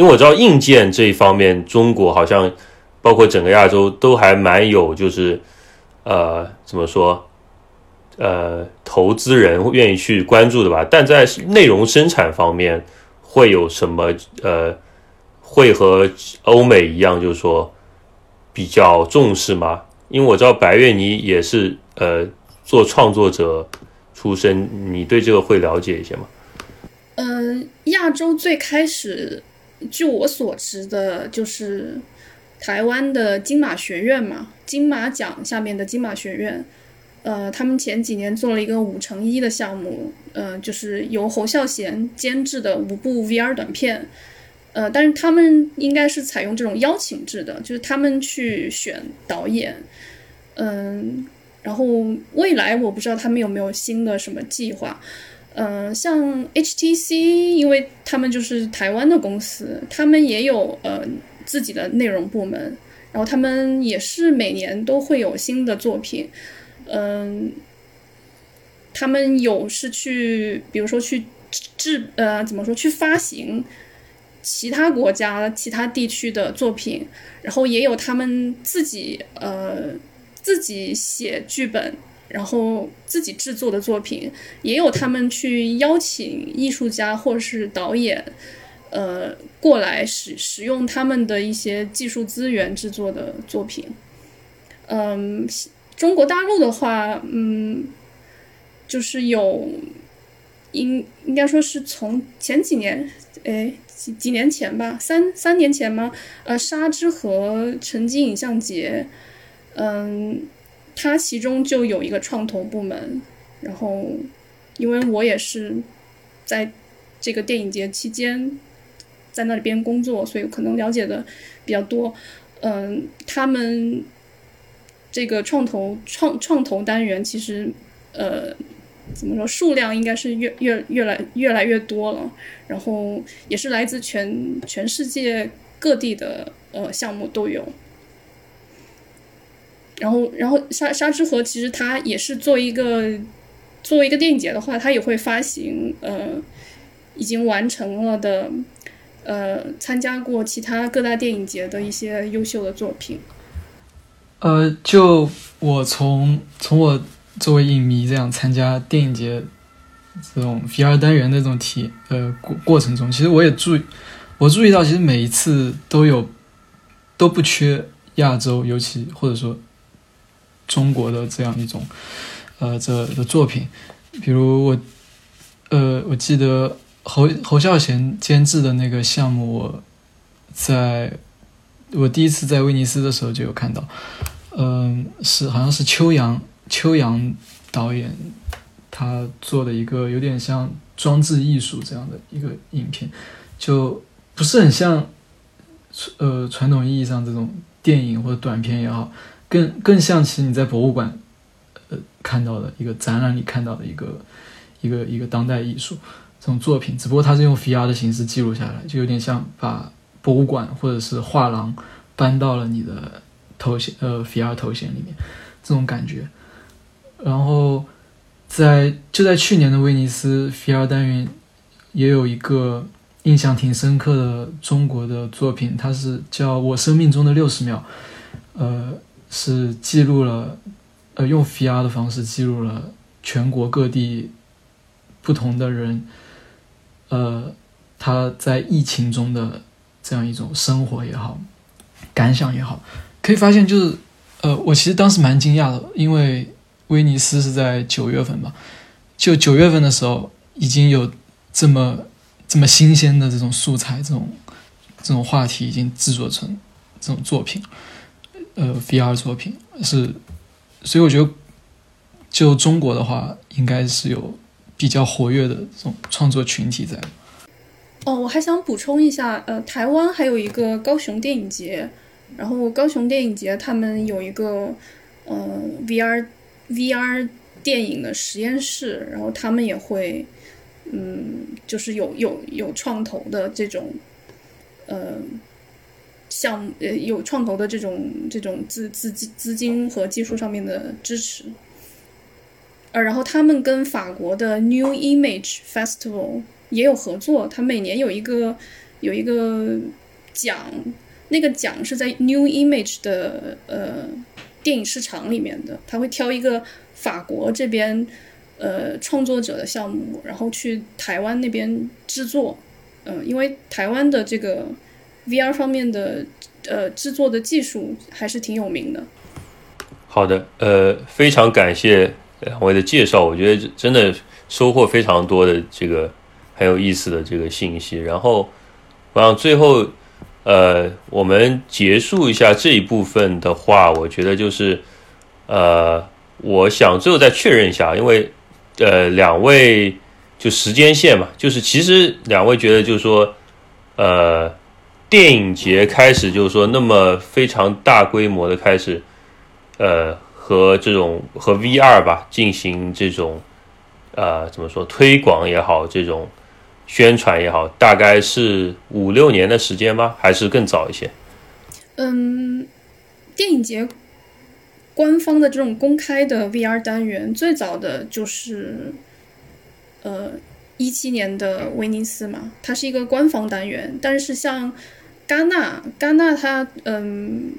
因为我知道硬件这一方面，中国好像包括整个亚洲都还蛮有，就是呃怎么说呃投资人愿意去关注的吧。但在内容生产方面。会有什么呃，会和欧美一样，就是说比较重视吗？因为我知道白月你也是呃做创作者出身，你对这个会了解一些吗？嗯，亚洲最开始，据我所知的，就是台湾的金马学院嘛，金马奖下面的金马学院。呃，他们前几年做了一个五乘一的项目，呃，就是由侯孝贤监制的五部 VR 短片，呃，但是他们应该是采用这种邀请制的，就是他们去选导演，嗯，然后未来我不知道他们有没有新的什么计划，嗯，像 HTC，因为他们就是台湾的公司，他们也有呃自己的内容部门，然后他们也是每年都会有新的作品。嗯，他们有是去，比如说去制呃，怎么说去发行其他国家、其他地区的作品，然后也有他们自己呃自己写剧本，然后自己制作的作品，也有他们去邀请艺术家或者是导演呃过来使使用他们的一些技术资源制作的作品，嗯。中国大陆的话，嗯，就是有，应应该说是从前几年，哎，几几年前吧，三三年前吗？呃，沙之和城际影像节，嗯，它其中就有一个创投部门，然后，因为我也是在这个电影节期间在那里边工作，所以可能了解的比较多，嗯，他们。这个创投创创投单元其实，呃，怎么说数量应该是越越越来越来越多了，然后也是来自全全世界各地的呃项目都有。然后然后沙沙之河其实它也是作为一个作为一个电影节的话，它也会发行呃已经完成了的呃参加过其他各大电影节的一些优秀的作品。呃，就我从从我作为影迷这样参加电影节这种 VR 单元的这种体呃过过程中，其实我也注意，我注意到其实每一次都有都不缺亚洲，尤其或者说中国的这样一种呃这的作品，比如我呃我记得侯侯孝贤监制的那个项目，我在。我第一次在威尼斯的时候就有看到，嗯，是好像是秋阳秋阳导演他做的一个有点像装置艺术这样的一个影片，就不是很像呃传统意义上这种电影或者短片也好，更更像其实你在博物馆呃看到的一个展览里看到的一个一个一个当代艺术这种作品，只不过它是用 VR 的形式记录下来，就有点像把。博物馆或者是画廊搬到了你的头衔呃 VR 头衔里面，这种感觉。然后在就在去年的威尼斯 VR 单元也有一个印象挺深刻的中国的作品，它是叫我生命中的六十秒，呃，是记录了呃用 VR 的方式记录了全国各地不同的人，呃，他在疫情中的。这样一种生活也好，感想也好，可以发现就是，呃，我其实当时蛮惊讶的，因为威尼斯是在九月份吧，就九月份的时候已经有这么这么新鲜的这种素材，这种这种话题已经制作成这种作品，呃，VR 作品是，所以我觉得就中国的话，应该是有比较活跃的这种创作群体在。哦，我还想补充一下，呃，台湾还有一个高雄电影节，然后高雄电影节他们有一个呃 VR VR 电影的实验室，然后他们也会嗯，就是有有有创投的这种呃项目，呃有创投的这种这种资资资资金和技术上面的支持。呃，然后他们跟法国的 New Image Festival 也有合作，他每年有一个有一个奖，那个奖是在 New Image 的呃电影市场里面的，他会挑一个法国这边呃创作者的项目，然后去台湾那边制作，嗯、因为台湾的这个 VR 方面的呃制作的技术还是挺有名的。好的，呃，非常感谢两位的介绍，我觉得真的收获非常多的这个很有意思的这个信息。然后，我想最后，呃，我们结束一下这一部分的话，我觉得就是，呃，我想最后再确认一下，因为呃，两位就时间线嘛，就是其实两位觉得就是说，呃，电影节开始就是说那么非常大规模的开始。呃，和这种和 VR 吧进行这种呃怎么说推广也好，这种宣传也好，大概是五六年的时间吗？还是更早一些？嗯，电影节官方的这种公开的 VR 单元，最早的就是呃一七年的威尼斯嘛，它是一个官方单元。但是像戛纳，戛纳它嗯，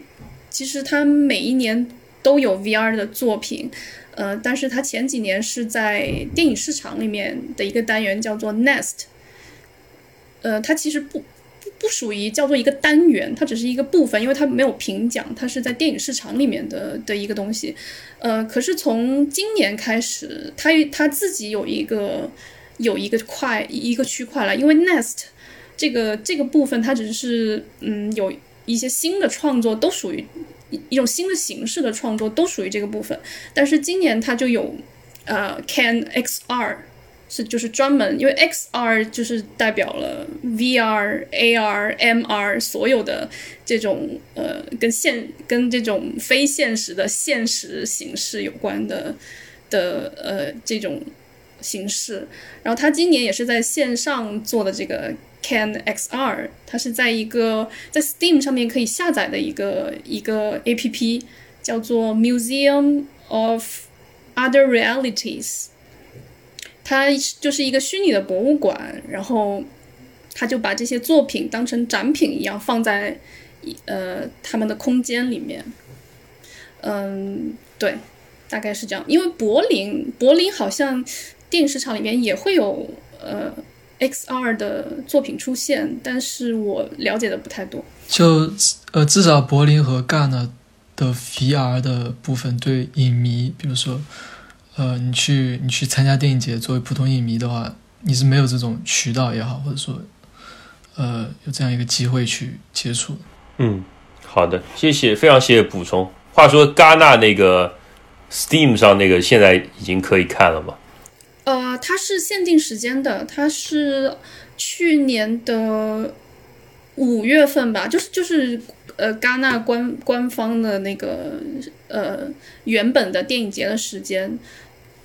其实它每一年都有 VR 的作品，呃，但是它前几年是在电影市场里面的一个单元叫做 Nest，呃，它其实不不不属于叫做一个单元，它只是一个部分，因为它没有评奖，它是在电影市场里面的的一个东西。呃，可是从今年开始，它它自己有一个有一个块一个区块了，因为 Nest 这个这个部分它只是嗯有一些新的创作都属于一种新的形式的创作都属于这个部分，但是今年它就有呃 Can XR。是就是专门，因为 XR 就是代表了 VR、AR、MR 所有的这种呃跟现跟这种非现实的现实形式有关的的呃这种形式。然后它今年也是在线上做的这个 Can XR，它是在一个在 Steam 上面可以下载的一个一个 APP，叫做 Museum of Other Realities。它就是一个虚拟的博物馆，然后他就把这些作品当成展品一样放在呃他们的空间里面。嗯，对，大概是这样。因为柏林，柏林好像电影市场里面也会有呃 XR 的作品出现，但是我了解的不太多。就呃，至少柏林和戛纳的 VR 的部分对影迷，比如说。呃，你去你去参加电影节，作为普通影迷的话，你是没有这种渠道也好，或者说，呃，有这样一个机会去接触。嗯，好的，谢谢，非常谢谢补充。话说，戛纳那个 Steam 上那个现在已经可以看了吗？呃，它是限定时间的，它是去年的五月份吧，就是就是呃，戛纳官官方的那个呃原本的电影节的时间。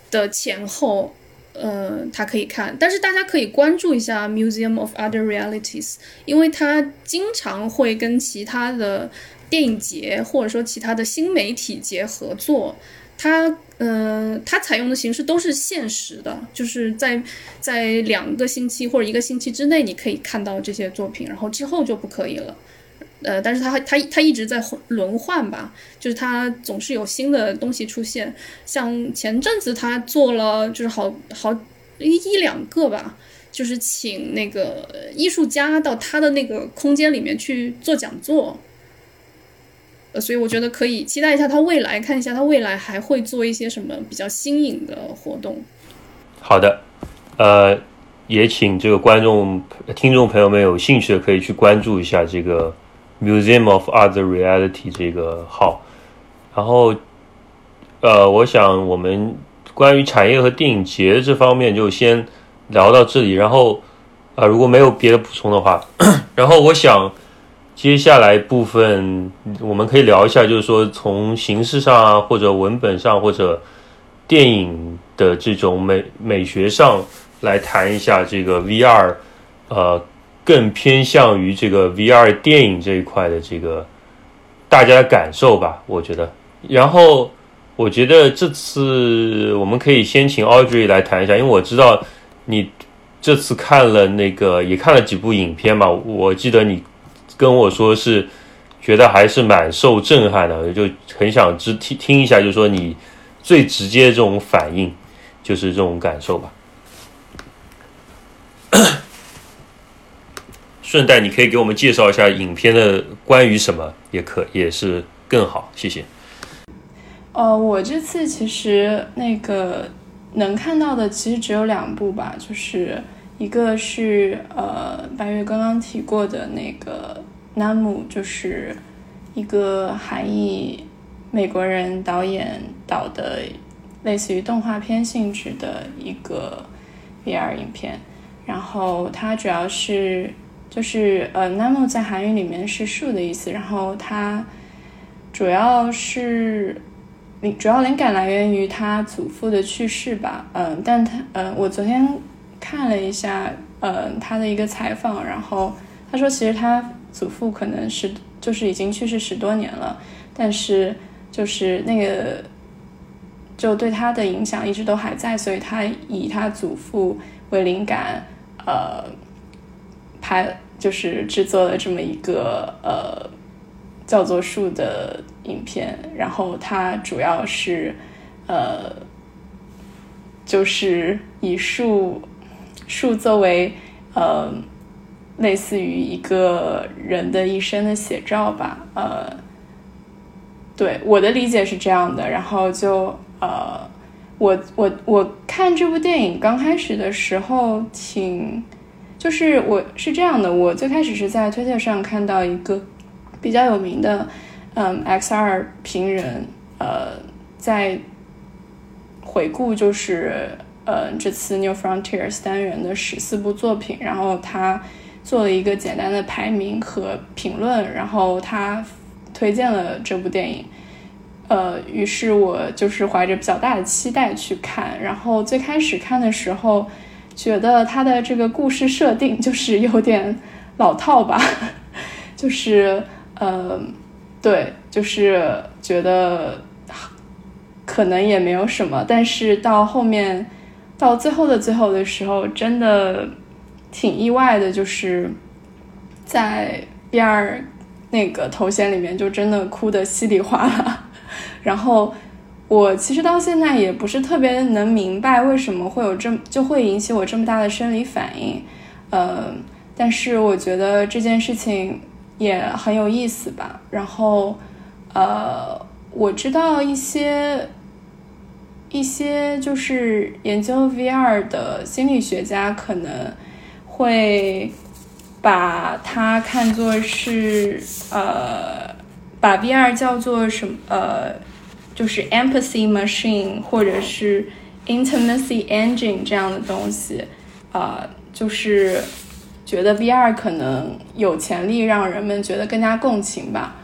的前后，呃，它可以看，但是大家可以关注一下 Museum of Other Realities，因为它经常会跟其他的电影节或者说其他的新媒体节合作。它，呃，它采用的形式都是限时的，就是在在两个星期或者一个星期之内你可以看到这些作品，然后之后就不可以了。呃，但是它它它一直在轮换吧，就是它总是有新的东西出现。像前阵子他做了，就是好好一一两个吧，就是请那个艺术家到他的那个空间里面去做讲座。所以我觉得可以期待一下它未来，看一下它未来还会做一些什么比较新颖的活动。好的，呃，也请这个观众、听众朋友们有兴趣的可以去关注一下这个 Museum of Other Reality 这个号。然后，呃，我想我们关于产业和电影节这方面就先聊到这里。然后，啊，如果没有别的补充的话，然后我想接下来部分我们可以聊一下，就是说从形式上啊，或者文本上，或者电影的这种美美学上来谈一下这个 VR，呃，更偏向于这个 VR 电影这一块的这个大家的感受吧，我觉得。然后我觉得这次我们可以先请 Audrey 来谈一下，因为我知道你这次看了那个也看了几部影片嘛，我记得你跟我说是觉得还是蛮受震撼的，就很想知听听一下，就是说你最直接这种反应，就是这种感受吧。顺带你可以给我们介绍一下影片的关于什么，也可也是更好，谢谢。呃，我这次其实那个能看到的其实只有两部吧，就是一个是呃白月刚刚提过的那个《南姆》，就是一个韩裔美国人导演导的类似于动画片性质的一个 VR 影片，然后它主要是就是呃《南姆》在韩语里面是树的意思，然后它主要是。主要灵感来源于他祖父的去世吧，嗯，但他，呃，我昨天看了一下，嗯，他的一个采访，然后他说，其实他祖父可能是就是已经去世十多年了，但是就是那个就对他的影响一直都还在，所以他以他祖父为灵感，呃，拍就是制作了这么一个呃叫做树的。影片，然后它主要是，呃，就是以树树作为呃，类似于一个人的一生的写照吧，呃，对我的理解是这样的。然后就呃，我我我看这部电影刚开始的时候，挺就是我是这样的，我最开始是在推特上看到一个比较有名的。嗯，X 二评人呃在回顾就是呃这次 New Frontiers 单元的十四部作品，然后他做了一个简单的排名和评论，然后他推荐了这部电影，呃，于是我就是怀着比较大的期待去看，然后最开始看的时候觉得他的这个故事设定就是有点老套吧，就是呃。对，就是觉得可能也没有什么，但是到后面到最后的最后的时候，真的挺意外的，就是在第二那个头衔里面就真的哭的稀里哗啦。然后我其实到现在也不是特别能明白为什么会有这么就会引起我这么大的生理反应，嗯，但是我觉得这件事情。也很有意思吧，然后，呃，我知道一些一些就是研究 VR 的心理学家可能会把它看作是呃，把 VR 叫做什么呃，就是 empathy machine 或者是 intimacy engine 这样的东西，啊，就是。觉得 VR 可能有潜力让人们觉得更加共情吧，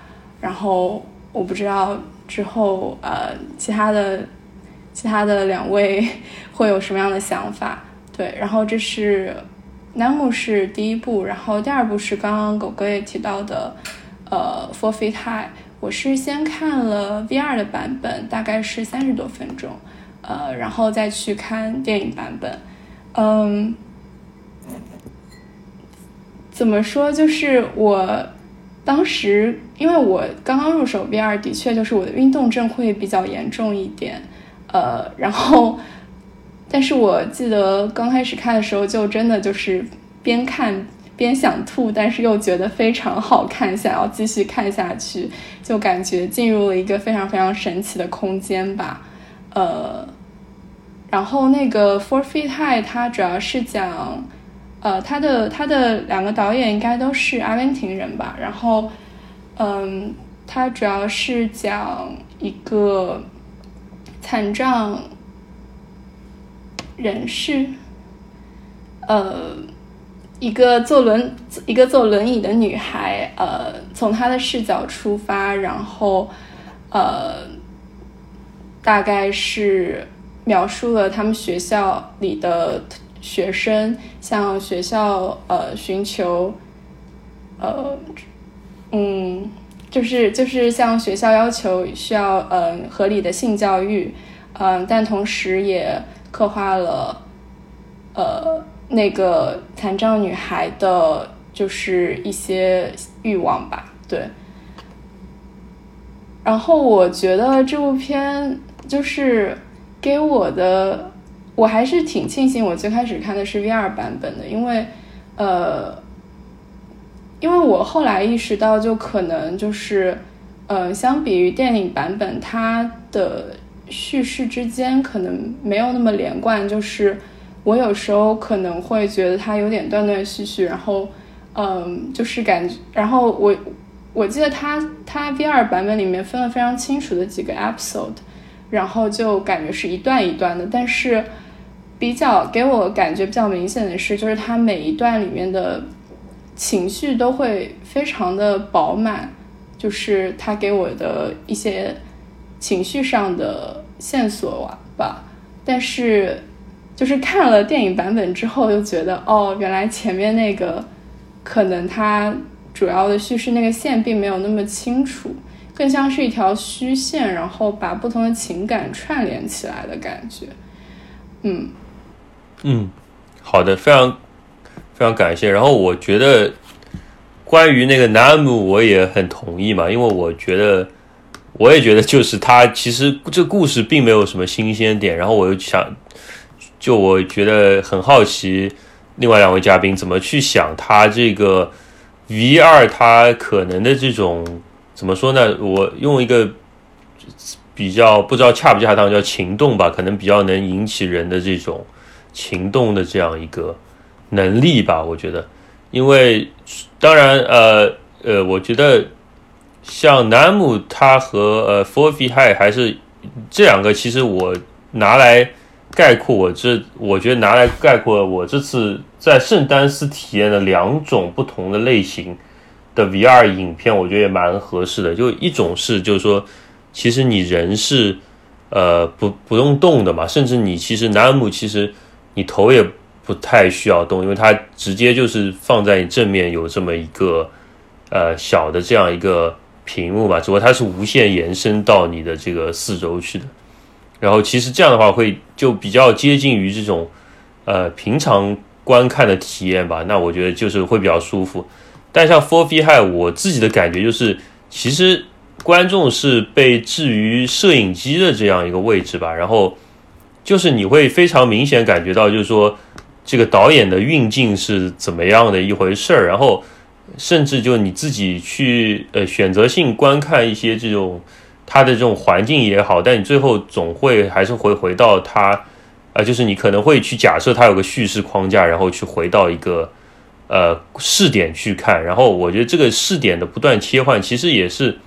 然后我不知道之后呃其他的其他的两位会有什么样的想法。对，然后这是南木是第一部，然后第二部是刚刚狗哥也提到的呃 For Feet High，我是先看了 VR 的版本，大概是三十多分钟，呃，然后再去看电影版本，嗯。怎么说？就是我当时，因为我刚刚入手 VR，的确就是我的运动症会比较严重一点，呃，然后，但是我记得刚开始看的时候，就真的就是边看边想吐，但是又觉得非常好看，想要继续看下去，就感觉进入了一个非常非常神奇的空间吧。呃，然后那个 Four Feet High 它主要是讲，呃，它的它的两个导演应该都是阿根廷人吧。然后，嗯，它主要是讲一个残障人是，呃。一个坐轮一个坐轮椅的女孩，呃，从她的视角出发，然后，呃，大概是描述了他们学校里的学生向学校呃寻求，呃，嗯，就是就是向学校要求需要嗯合理的性教育，嗯，但同时也刻画了，呃。那个残障女孩的，就是一些欲望吧，对。然后我觉得这部片就是给我的，我还是挺庆幸我最开始看的是 V R 版本的，因为呃，因为我后来意识到，就可能就是，呃，相比于电影版本，它的叙事之间可能没有那么连贯，就是。我有时候可能会觉得它有点断断续续，然后，嗯，就是感觉，然后我我记得它它 V 二版本里面分了非常清楚的几个 episode，然后就感觉是一段一段的，但是比较给我感觉比较明显的是，就是它每一段里面的情绪都会非常的饱满，就是它给我的一些情绪上的线索吧，但是。就是看了电影版本之后，又觉得哦，原来前面那个可能它主要的叙事那个线并没有那么清楚，更像是一条虚线，然后把不同的情感串联起来的感觉。嗯嗯，好的，非常非常感谢。然后我觉得关于那个南姆，我也很同意嘛，因为我觉得我也觉得就是他其实这故事并没有什么新鲜点，然后我又想。就我觉得很好奇，另外两位嘉宾怎么去想他这个 V 二，他可能的这种怎么说呢？我用一个比较不知道恰不恰当叫情动吧，可能比较能引起人的这种情动的这样一个能力吧。我觉得，因为当然呃呃，我觉得像南姆他和呃 Four V High 还是这两个，其实我拿来。概括我这，我觉得拿来概括我这次在圣丹斯体验的两种不同的类型的 VR 影片，我觉得也蛮合适的。就一种是，就是说，其实你人是呃不不用动的嘛，甚至你其实南姆其实你头也不太需要动，因为它直接就是放在你正面有这么一个呃小的这样一个屏幕嘛，只不过它是无限延伸到你的这个四周去的。然后其实这样的话会就比较接近于这种，呃平常观看的体验吧。那我觉得就是会比较舒服。但像 Four Feet High，我自己的感觉就是，其实观众是被置于摄影机的这样一个位置吧。然后就是你会非常明显感觉到，就是说这个导演的运镜是怎么样的一回事儿。然后甚至就你自己去呃选择性观看一些这种。它的这种环境也好，但你最后总会还是会回到它，啊，就是你可能会去假设它有个叙事框架，然后去回到一个呃试点去看。然后我觉得这个试点的不断切换，其实也是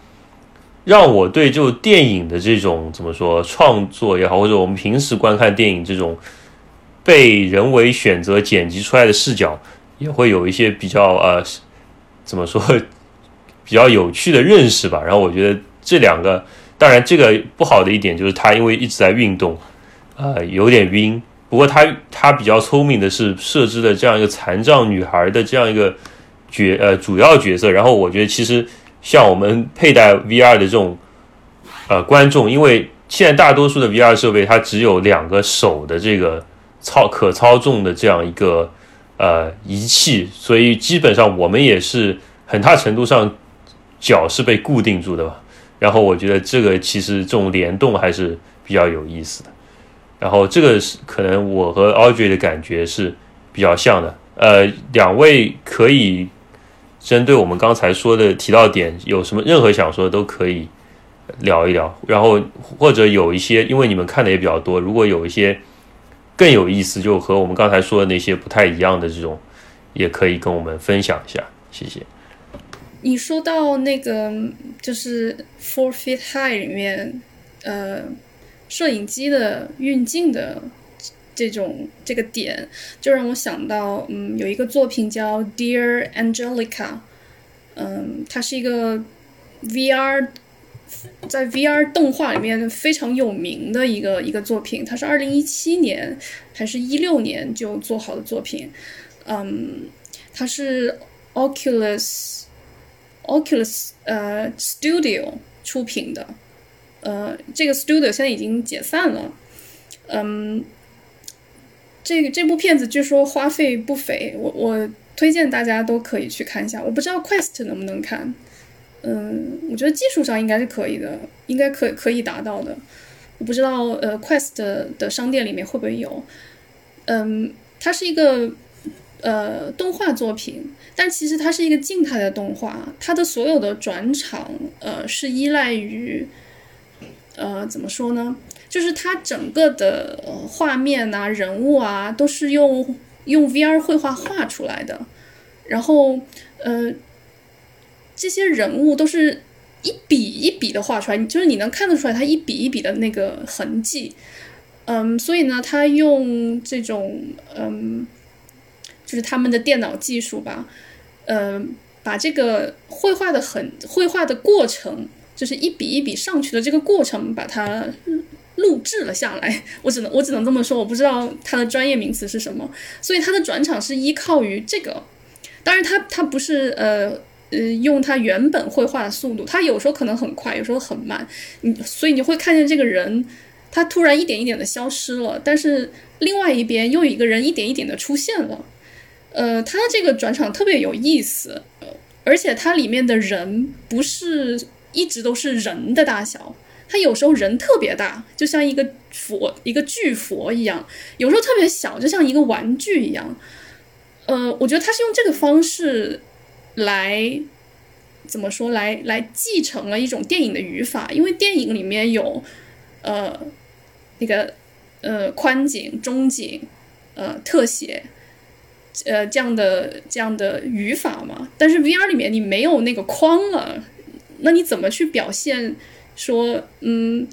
让我对就电影的这种怎么说创作也好，或者我们平时观看电影这种被人为选择剪辑出来的视角，也会有一些比较呃怎么说 比较有趣的认识吧。然后我觉得。这两个，当然这个不好的一点就是他因为一直在运动，呃，有点晕。不过他他比较聪明的是设置了这样一个残障女孩的这样一个角呃主要角色。然后我觉得其实像我们佩戴 VR 的这种呃观众，因为现在大多数的 VR 设备它只有两个手的这个操可操纵的这样一个呃仪器，所以基本上我们也是很大程度上脚是被固定住的吧。然后我觉得这个其实这种联动还是比较有意思的。然后这个是可能我和 Audrey 的感觉是比较像的。呃，两位可以针对我们刚才说的提到点，有什么任何想说的都可以聊一聊。然后或者有一些，因为你们看的也比较多，如果有一些更有意思，就和我们刚才说的那些不太一样的这种，也可以跟我们分享一下。谢谢。你说到那个就是 Four Feet High 里面，呃，摄影机的运镜的。这种这个点就让我想到，嗯，有一个作品叫《Dear Angelica》，嗯，它是一个 VR 在 VR 动画里面非常有名的一个一个作品，它是二零一七年还是一六年就做好的作品，嗯，它是 Oculus Oculus 呃 Studio 出品的，呃，这个 Studio 现在已经解散了，嗯。这个这部片子据说花费不菲，我我推荐大家都可以去看一下。我不知道 Quest 能不能看，嗯，我觉得技术上应该是可以的，应该可可以达到的。我不知道呃 Quest 的商店里面会不会有，嗯，它是一个呃动画作品，但其实它是一个静态的动画，它的所有的转场呃是依赖于呃怎么说呢？就是它整个的画面啊、人物啊，都是用用 VR 绘画画出来的，然后呃，这些人物都是一笔一笔的画出来，就是你能看得出来他一笔一笔的那个痕迹，嗯，所以呢，他用这种嗯，就是他们的电脑技术吧，嗯，把这个绘画的很绘画的过程，就是一笔一笔上去的这个过程，把它。录制了下来，我只能我只能这么说，我不知道它的专业名词是什么。所以它的转场是依靠于这个，当然它它不是呃呃用他原本绘画的速度，他有时候可能很快，有时候很慢。你所以你会看见这个人，他突然一点一点的消失了，但是另外一边又有一个人一点一点的出现了。呃，他这个转场特别有意思，而且它里面的人不是一直都是人的大小。他有时候人特别大，就像一个佛、一个巨佛一样；有时候特别小，就像一个玩具一样。呃，我觉得他是用这个方式来怎么说？来来继承了一种电影的语法，因为电影里面有呃那个呃宽景、中景、呃特写呃这样的这样的语法嘛。但是 VR 里面你没有那个框了，那你怎么去表现？说，嗯，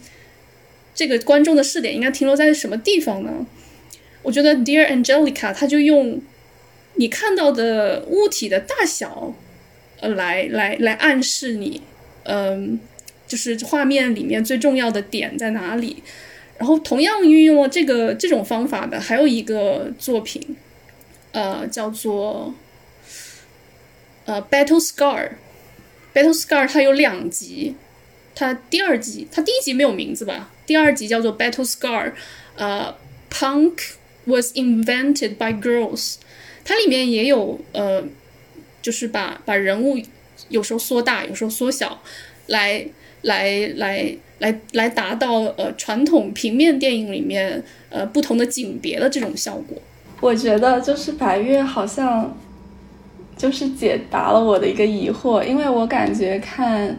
这个观众的视点应该停留在什么地方呢？我觉得《Dear Angelica》他就用你看到的物体的大小，呃，来来来暗示你，嗯，就是画面里面最重要的点在哪里。然后同样运用了这个这种方法的还有一个作品，呃，叫做呃《Battle Scar》，《Battle Scar》它有两集。它第二集，它第一集没有名字吧？第二集叫做《Battle Scar》，呃，Punk was invented by girls。它里面也有呃，就是把把人物有时候缩大，有时候缩小，来来来来来达到呃传统平面电影里面呃不同的景别的这种效果。我觉得就是白月好像就是解答了我的一个疑惑，因为我感觉看。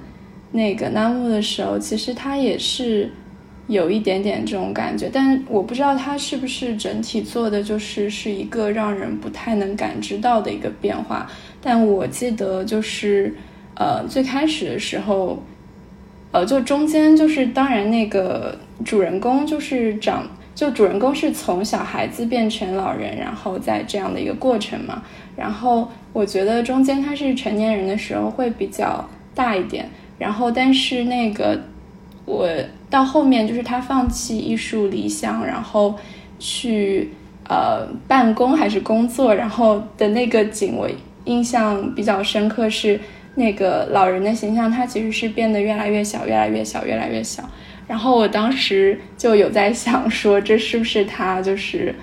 那个纳木的时候，其实他也是有一点点这种感觉，但我不知道他是不是整体做的就是是一个让人不太能感知到的一个变化。但我记得就是，呃，最开始的时候，呃，就中间就是当然那个主人公就是长，就主人公是从小孩子变成老人，然后在这样的一个过程嘛。然后我觉得中间他是成年人的时候会比较大一点。然后，但是那个我到后面就是他放弃艺术理想，然后去呃办公还是工作，然后的那个景我印象比较深刻是那个老人的形象，他其实是变得越来越小，越来越小，越来越小。然后我当时就有在想说，这是不是他就是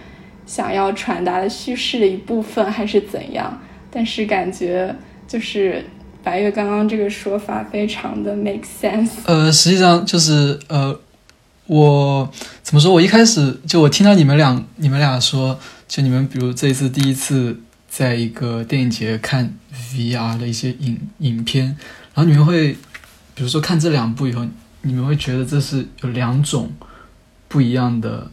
想要传达的叙事的一部分，还是怎样？但是感觉就是。白月刚刚这个说法非常的 make sense。呃，实际上就是呃，我怎么说？我一开始就我听到你们俩你们俩说，就你们比如这一次第一次在一个电影节看 VR 的一些影影片，然后你们会，比如说看这两部以后，你们会觉得这是有两种不一样的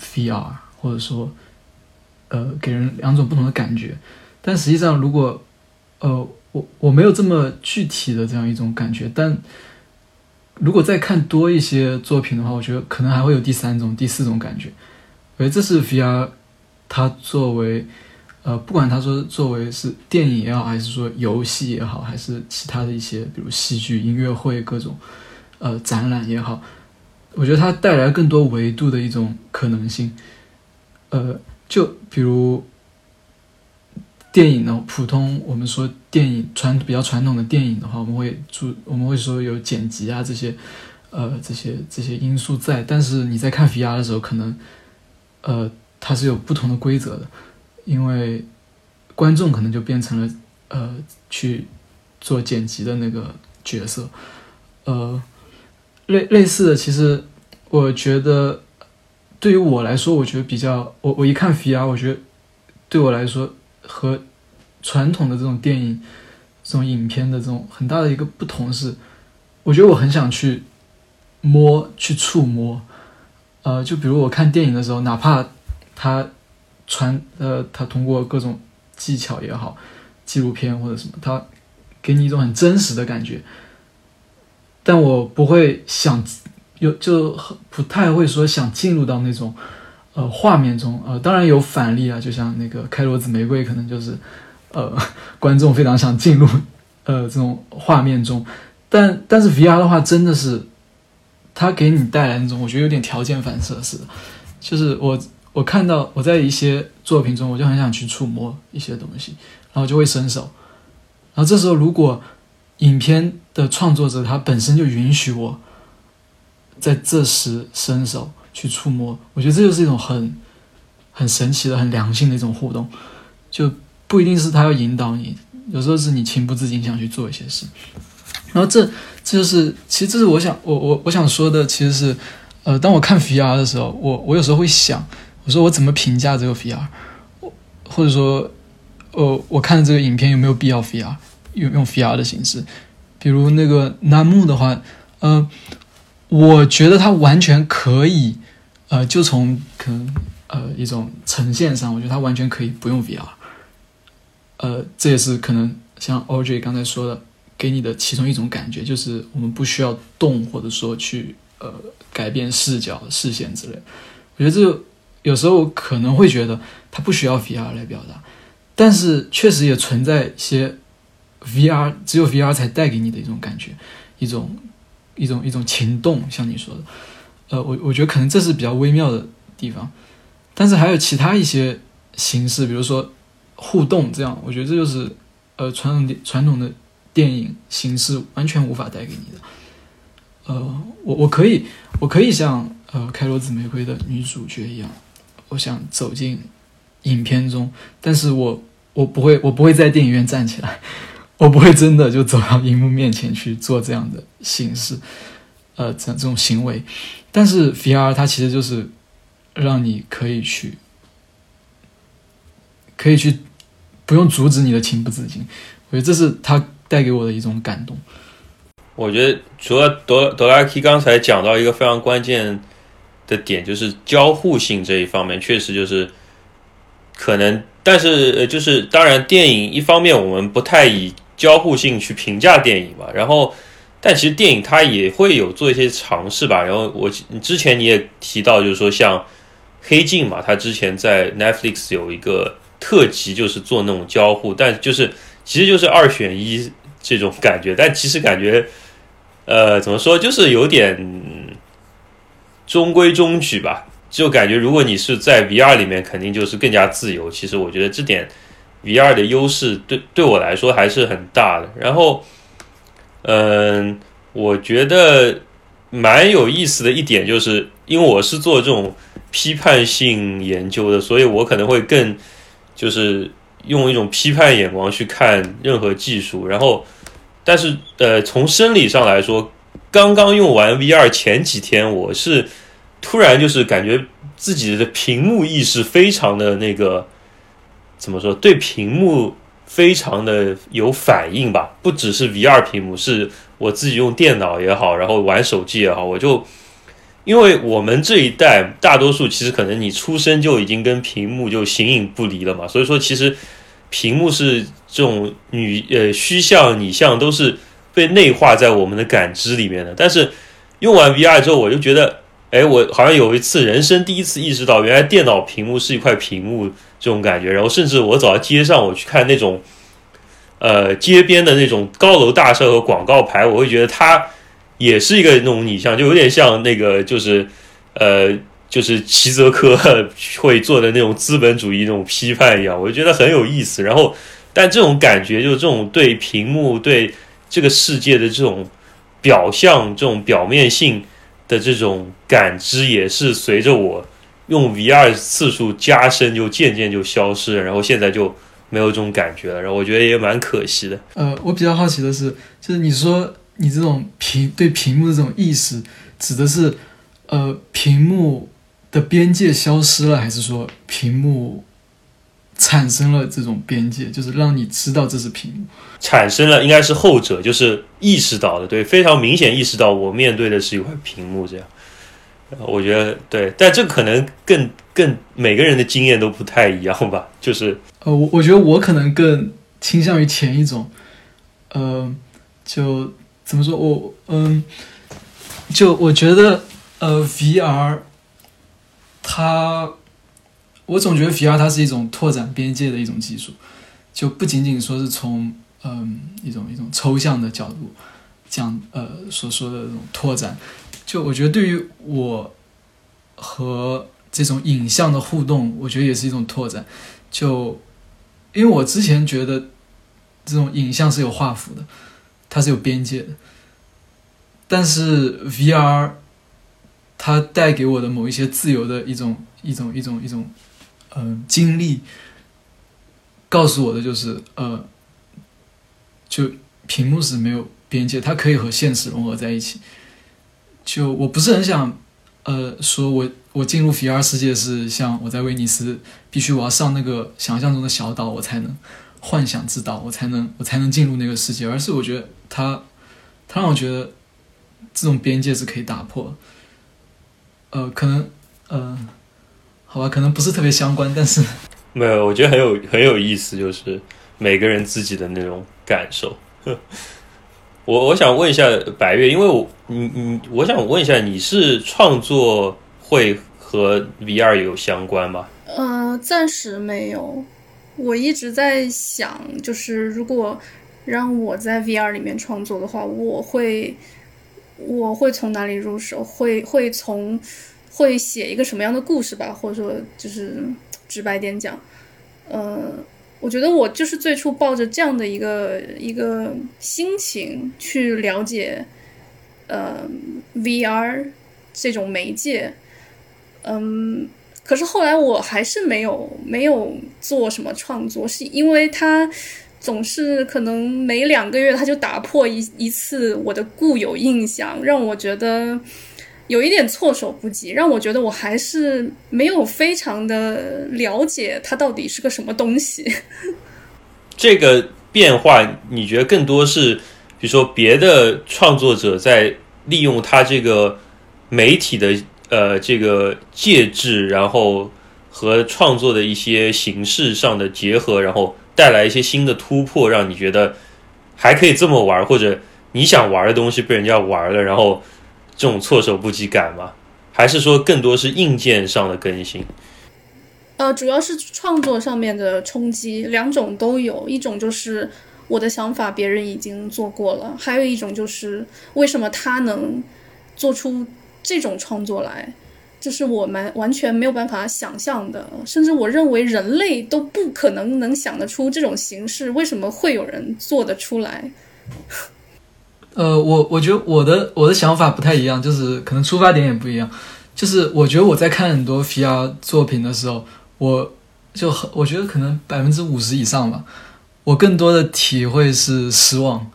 VR，或者说，呃，给人两种不同的感觉。但实际上，如果，呃，我我没有这么具体的这样一种感觉，但如果再看多一些作品的话，我觉得可能还会有第三种、第四种感觉。我觉得这是 VR，它作为，呃，不管它说作为是电影也好，还是说游戏也好，还是其他的一些，比如戏剧、音乐会各种，呃，展览也好，我觉得它带来更多维度的一种可能性。呃，就比如。电影呢，普通我们说电影传比较传统的电影的话，我们会注我们会说有剪辑啊这些，呃这些这些因素在。但是你在看 VR 的时候，可能，呃它是有不同的规则的，因为观众可能就变成了呃去做剪辑的那个角色，呃类类似的，其实我觉得对于我来说，我觉得比较我我一看 VR，我觉得对我来说。和传统的这种电影、这种影片的这种很大的一个不同是，我觉得我很想去摸、去触摸。呃，就比如我看电影的时候，哪怕他传呃，他通过各种技巧也好，纪录片或者什么，他给你一种很真实的感觉，但我不会想有就不太会说想进入到那种。呃，画面中，呃，当然有反例啊，就像那个《开罗紫玫瑰》，可能就是，呃，观众非常想进入，呃，这种画面中，但但是 VR 的话，真的是，它给你带来那种，我觉得有点条件反射似的，就是我我看到我在一些作品中，我就很想去触摸一些东西，然后就会伸手，然后这时候如果影片的创作者他本身就允许我在这时伸手。去触摸，我觉得这就是一种很很神奇的、很良性的一种互动，就不一定是他要引导你，有时候是你情不自禁想去做一些事。然后这这就是其实这是我想我我我想说的，其实是呃，当我看 VR 的时候，我我有时候会想，我说我怎么评价这个 VR，或者说呃，我看这个影片有没有必要 VR 用用 VR 的形式，比如那个楠木的话，呃。我觉得它完全可以，呃，就从可能呃一种呈现上，我觉得它完全可以不用 VR，呃，这也是可能像 Audrey 刚才说的，给你的其中一种感觉，就是我们不需要动，或者说去呃改变视角、视线之类。我觉得这有时候可能会觉得它不需要 VR 来表达，但是确实也存在一些 VR 只有 VR 才带给你的一种感觉，一种。一种一种情动，像你说的，呃，我我觉得可能这是比较微妙的地方，但是还有其他一些形式，比如说互动这样，我觉得这就是呃传统传统的电影形式完全无法带给你的。呃，我我可以我可以像呃《开罗紫玫瑰》的女主角一样，我想走进影片中，但是我我不会我不会在电影院站起来。我不会真的就走到荧幕面前去做这样的形式，呃，这这种行为。但是 VR 它其实就是让你可以去，可以去不用阻止你的情不自禁。我觉得这是它带给我的一种感动。我觉得除了德德拉 K 刚才讲到一个非常关键的点，就是交互性这一方面，确实就是可能，但是呃，就是当然，电影一方面我们不太以。交互性去评价电影吧，然后，但其实电影它也会有做一些尝试吧。然后我之前你也提到，就是说像黑镜嘛，它之前在 Netflix 有一个特辑，就是做那种交互，但就是其实就是二选一这种感觉。但其实感觉，呃，怎么说，就是有点中规中矩吧。就感觉如果你是在 VR 里面，肯定就是更加自由。其实我觉得这点。VR 的优势对对我来说还是很大的。然后，嗯，我觉得蛮有意思的一点就是，因为我是做这种批判性研究的，所以我可能会更就是用一种批判眼光去看任何技术。然后，但是呃，从生理上来说，刚刚用完 VR 前几天，我是突然就是感觉自己的屏幕意识非常的那个。怎么说，对屏幕非常的有反应吧。不只是 VR 屏幕，是我自己用电脑也好，然后玩手机也好，我就因为我们这一代大多数其实可能你出生就已经跟屏幕就形影不离了嘛，所以说其实屏幕是这种女呃虚像拟像都是被内化在我们的感知里面的。但是用完 VR 之后，我就觉得。哎，我好像有一次人生第一次意识到，原来电脑屏幕是一块屏幕这种感觉。然后，甚至我走到街上，我去看那种，呃，街边的那种高楼大厦和广告牌，我会觉得它也是一个那种拟像，就有点像那个，就是呃，就是齐泽科会做的那种资本主义那种批判一样，我就觉得很有意思。然后，但这种感觉，就是这种对屏幕、对这个世界的这种表象、这种表面性。的这种感知也是随着我用 VR 次数加深，就渐渐就消失，然后现在就没有这种感觉了，然后我觉得也蛮可惜的。呃，我比较好奇的是，就是你说你这种屏对屏幕的这种意识，指的是呃屏幕的边界消失了，还是说屏幕？产生了这种边界，就是让你知道这是屏幕。产生了，应该是后者，就是意识到的，对，非常明显意识到我面对的是一块屏幕，这样。我觉得对，但这可能更更每个人的经验都不太一样吧，就是呃，我我觉得我可能更倾向于前一种，呃，就怎么说，我嗯，就我觉得呃，VR 它。我总觉得 VR 它是一种拓展边界的一种技术，就不仅仅说是从嗯一种一种抽象的角度讲呃所说的这种拓展，就我觉得对于我和这种影像的互动，我觉得也是一种拓展。就因为我之前觉得这种影像是有画幅的，它是有边界的，但是 VR 它带给我的某一些自由的一种一种一种一种。嗯，经历告诉我的就是，呃，就屏幕是没有边界，它可以和现实融合在一起。就我不是很想，呃，说我我进入 VR 世界是像我在威尼斯，必须我要上那个想象中的小岛，我才能幻想之岛，我才能我才能进入那个世界。而是我觉得它，它让我觉得这种边界是可以打破。呃，可能，嗯。好吧，可能不是特别相关，但是 没有，我觉得很有很有意思，就是每个人自己的那种感受。我我想问一下白月，因为我你你，我想问一下，你是创作会和 VR 有相关吗？呃，暂时没有。我一直在想，就是如果让我在 VR 里面创作的话，我会我会从哪里入手？会会从。会写一个什么样的故事吧，或者说就是直白点讲，呃，我觉得我就是最初抱着这样的一个一个心情去了解，呃，VR 这种媒介，嗯，可是后来我还是没有没有做什么创作，是因为它总是可能每两个月它就打破一一次我的固有印象，让我觉得。有一点措手不及，让我觉得我还是没有非常的了解它到底是个什么东西。这个变化，你觉得更多是，比如说别的创作者在利用它这个媒体的呃这个介质，然后和创作的一些形式上的结合，然后带来一些新的突破，让你觉得还可以这么玩，或者你想玩的东西被人家玩了，然后。这种措手不及感吗？还是说更多是硬件上的更新？呃，主要是创作上面的冲击，两种都有。一种就是我的想法别人已经做过了，还有一种就是为什么他能做出这种创作来，这是我们完全没有办法想象的。甚至我认为人类都不可能能想得出这种形式，为什么会有人做得出来？呃，我我觉得我的我的想法不太一样，就是可能出发点也不一样。就是我觉得我在看很多 VR 作品的时候，我就很我觉得可能百分之五十以上吧，我更多的体会是失望。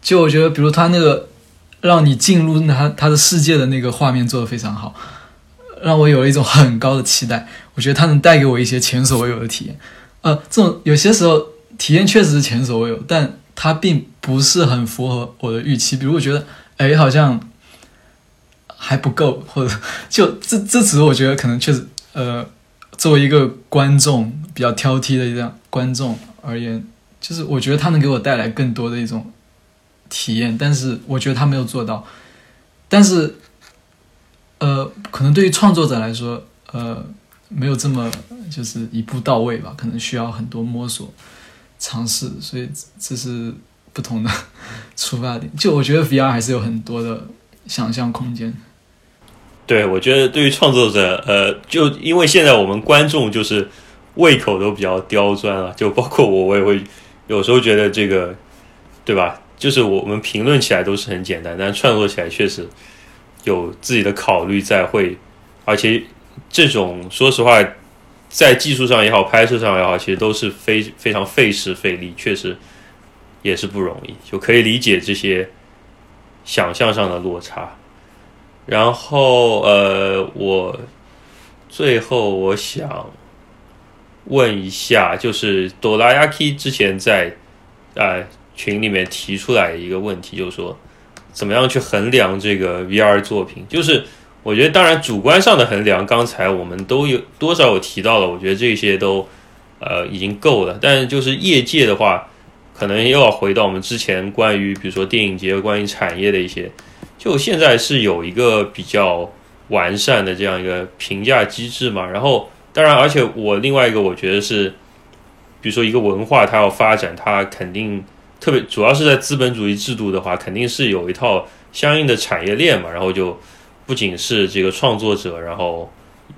就我觉得，比如他那个让你进入他他的世界的那个画面做的非常好，让我有了一种很高的期待。我觉得他能带给我一些前所未有的体验。呃，这种有些时候体验确实是前所未有，但它并不是很符合我的预期。比如我觉得，哎，好像还不够，或者 就这这只是我觉得可能确实，呃，作为一个观众比较挑剔的这样观众而言，就是我觉得它能给我带来更多的一种体验，但是我觉得他没有做到。但是，呃，可能对于创作者来说，呃，没有这么就是一步到位吧，可能需要很多摸索、尝试，所以这是不同的 出发点。就我觉得 VR 还是有很多的想象空间。对，我觉得对于创作者，呃，就因为现在我们观众就是胃口都比较刁钻啊，就包括我，我也会有时候觉得这个，对吧？就是我们评论起来都是很简单，但创作起来确实有自己的考虑在，会而且这种说实话，在技术上也好，拍摄上也好，其实都是非非常费时费力，确实也是不容易，就可以理解这些想象上的落差。然后呃，我最后我想问一下，就是哆啦 A 梦之前在啊。群里面提出来一个问题，就是说，怎么样去衡量这个 VR 作品？就是我觉得，当然主观上的衡量，刚才我们都有多少有提到了，我觉得这些都呃已经够了。但就是业界的话，可能又要回到我们之前关于比如说电影节、关于产业的一些，就现在是有一个比较完善的这样一个评价机制嘛。然后，当然，而且我另外一个我觉得是，比如说一个文化它要发展，它肯定。特别主要是在资本主义制度的话，肯定是有一套相应的产业链嘛。然后就不仅是这个创作者，然后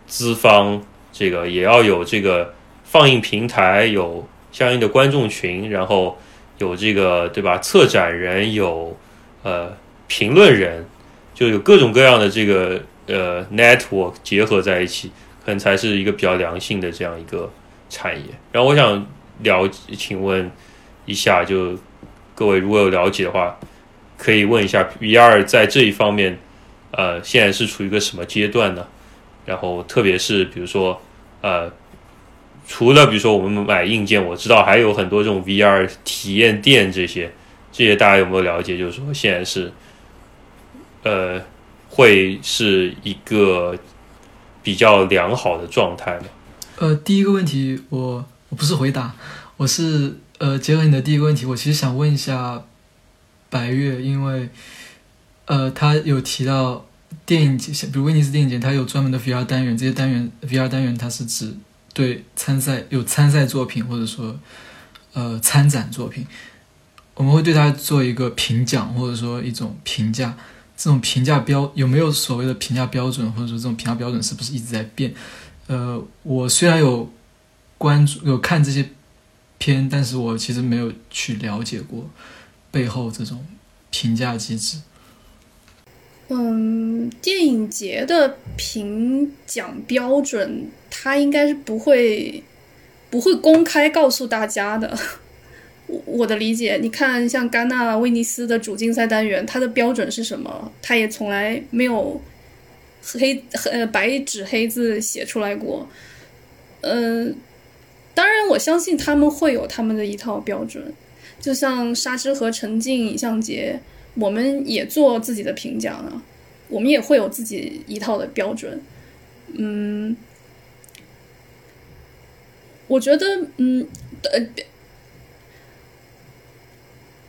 资方这个也要有这个放映平台，有相应的观众群，然后有这个对吧？策展人有呃评论人，就有各种各样的这个呃 network 结合在一起，可能才是一个比较良性的这样一个产业。然后我想了，请问一下就。各位如果有了解的话，可以问一下 VR 在这一方面，呃，现在是处于一个什么阶段呢？然后特别是比如说，呃，除了比如说我们买硬件，我知道还有很多这种 VR 体验店这些，这些大家有没有了解？就是说现在是，呃，会是一个比较良好的状态吗？呃，第一个问题我我不是回答，我是。呃，结合你的第一个问题，我其实想问一下白月，因为呃，他有提到电影节，比如威尼斯电影节，它有专门的 VR 单元，这些单元 VR 单元它是指对参赛有参赛作品或者说呃参展作品，我们会对它做一个评奖或者说一种评价，这种评价标有没有所谓的评价标准，或者说这种评价标准是不是一直在变？呃，我虽然有关注有看这些。片，但是我其实没有去了解过背后这种评价机制。嗯，电影节的评奖标准，它应该是不会不会公开告诉大家的。我我的理解，你看，像戛纳、威尼斯的主竞赛单元，它的标准是什么？它也从来没有黑呃白纸黑字写出来过。嗯。当然，我相信他们会有他们的一套标准，就像沙之和沉浸影像节，我们也做自己的评奖啊，我们也会有自己一套的标准。嗯，我觉得，嗯，呃，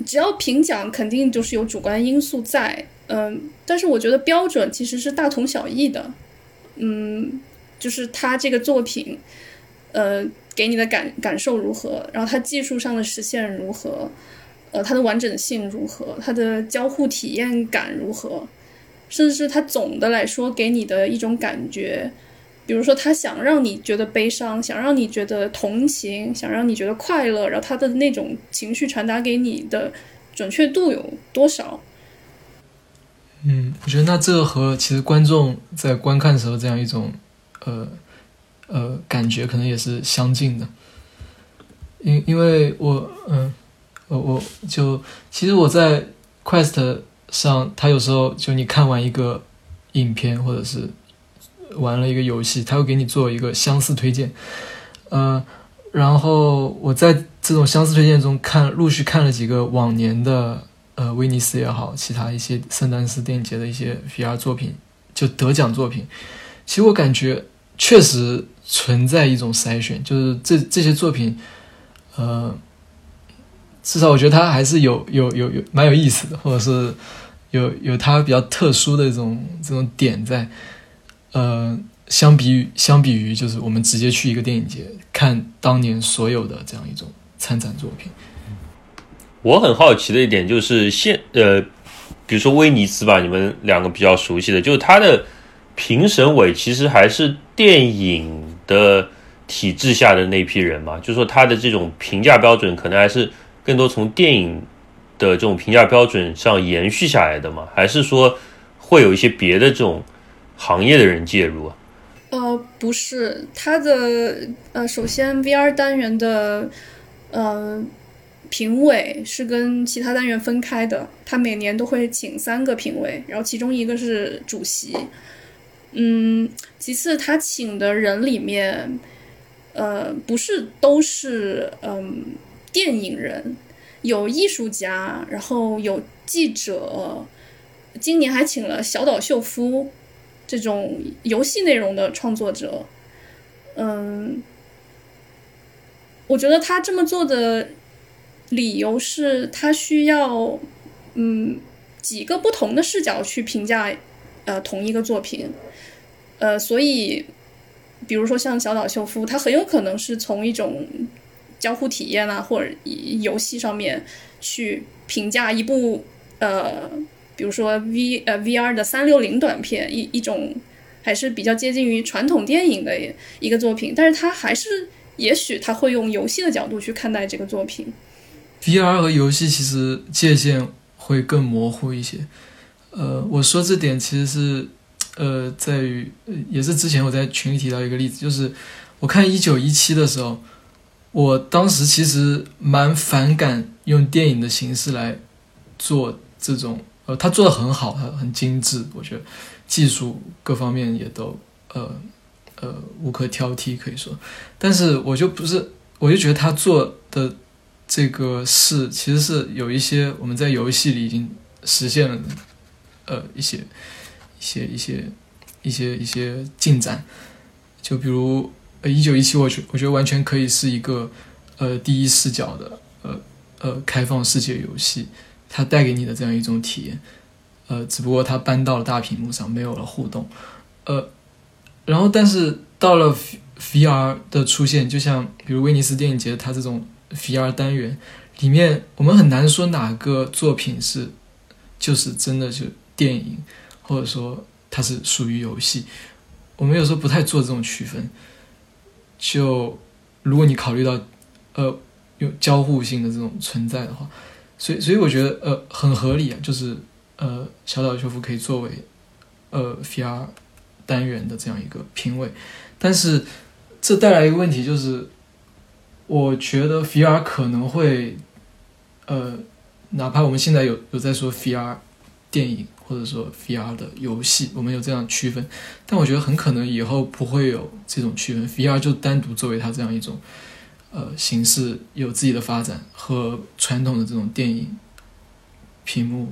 只要评奖，肯定就是有主观因素在，嗯，但是我觉得标准其实是大同小异的，嗯，就是他这个作品，呃。给你的感感受如何？然后他技术上的实现如何？呃，它的完整性如何？它的交互体验感如何？甚至是它总的来说给你的一种感觉，比如说他想让你觉得悲伤，想让你觉得同情，想让你觉得快乐，然后他的那种情绪传达给你的准确度有多少？嗯，我觉得那这和其实观众在观看时候这样一种呃。呃，感觉可能也是相近的，因因为我，嗯，我我就其实我在 Quest 上，他有时候就你看完一个影片或者是玩了一个游戏，他会给你做一个相似推荐。呃，然后我在这种相似推荐中看，陆续看了几个往年的呃威尼斯也好，其他一些圣丹斯电影节的一些 VR 作品，就得奖作品。其实我感觉确实存在一种筛选，就是这这些作品，呃，至少我觉得它还是有有有有蛮有意思的，或者是有有它比较特殊的这种这种点在，呃。相比于相比于，就是我们直接去一个电影节看当年所有的这样一种参展作品。我很好奇的一点就是现呃，比如说威尼斯吧，你们两个比较熟悉的，就是它的评审委其实还是电影的体制下的那批人嘛，就是说他的这种评价标准可能还是更多从电影的这种评价标准上延续下来的嘛，还是说会有一些别的这种行业的人介入？呃，不是，它的呃，首先 VR 单元的呃评委是跟其他单元分开的，他每年都会请三个评委，然后其中一个是主席。嗯，其次他请的人里面，呃，不是都是嗯电影人，有艺术家，然后有记者，今年还请了小岛秀夫。这种游戏内容的创作者，嗯，我觉得他这么做的理由是他需要，嗯，几个不同的视角去评价，呃，同一个作品，呃，所以，比如说像小岛秀夫，他很有可能是从一种交互体验啊，或者游戏上面去评价一部，呃。比如说 V 呃 VR 的三六零短片一一种还是比较接近于传统电影的一个作品，但是他还是也许他会用游戏的角度去看待这个作品。VR 和游戏其实界限会更模糊一些。呃，我说这点其实是呃在于也是之前我在群里提到一个例子，就是我看一九一七的时候，我当时其实蛮反感用电影的形式来做这种。呃，他做的很好，他很精致，我觉得技术各方面也都呃呃无可挑剔，可以说。但是我就不是，我就觉得他做的这个事其实是有一些我们在游戏里已经实现了呃一些一些一些一些一些进展。就比如呃一九一七，我觉我觉得完全可以是一个呃第一视角的呃呃开放世界游戏。它带给你的这样一种体验，呃，只不过它搬到了大屏幕上，没有了互动，呃，然后但是到了 VR 的出现，就像比如威尼斯电影节它这种 VR 单元里面，我们很难说哪个作品是就是真的就电影，或者说它是属于游戏，我们有时候不太做这种区分。就如果你考虑到呃有交互性的这种存在的话。所以，所以我觉得，呃，很合理啊，就是，呃，小岛秀夫可以作为，呃，VR 单元的这样一个评委，但是这带来一个问题，就是我觉得 VR 可能会，呃，哪怕我们现在有有在说 VR 电影或者说 VR 的游戏，我们有这样区分，但我觉得很可能以后不会有这种区分，VR 就单独作为它这样一种。呃，形式有自己的发展和传统的这种电影屏幕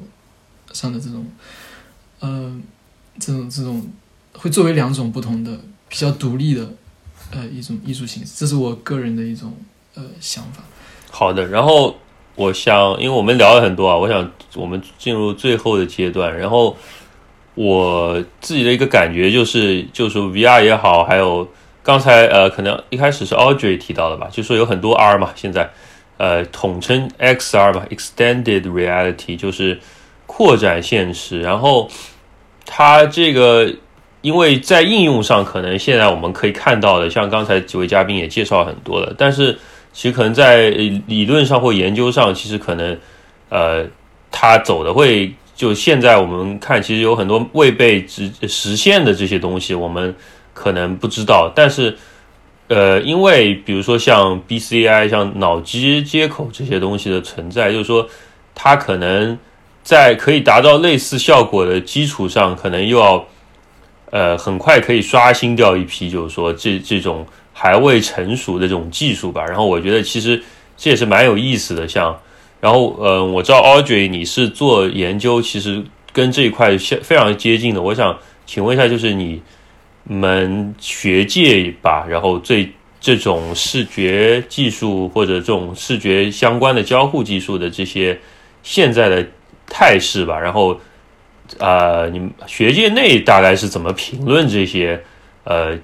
上的这种，呃，这种这种会作为两种不同的比较独立的呃一种艺术形式，这是我个人的一种呃想法。好的，然后我想，因为我们聊了很多啊，我想我们进入最后的阶段，然后我自己的一个感觉就是，就是 VR 也好，还有。刚才呃，可能一开始是 Audrey 提到的吧，就说有很多 R 嘛，现在呃统称 XR 嘛，Extended Reality 就是扩展现实。然后它这个因为在应用上，可能现在我们可以看到的，像刚才几位嘉宾也介绍很多了，但是其实可能在理论上或研究上，其实可能呃它走的会就现在我们看，其实有很多未被实实现的这些东西，我们。可能不知道，但是，呃，因为比如说像 BCI、像脑机接口这些东西的存在，就是说它可能在可以达到类似效果的基础上，可能又要呃很快可以刷新掉一批，就是说这这种还未成熟的这种技术吧。然后我觉得其实这也是蛮有意思的。像，然后呃，我知道 Audrey 你是做研究，其实跟这一块相非常接近的。我想请问一下，就是你们学界吧，然后最这种视觉技术或者这种视觉相关的交互技术的这些现在的态势吧，然后。呃，你们学界内大概是怎么评论这些呃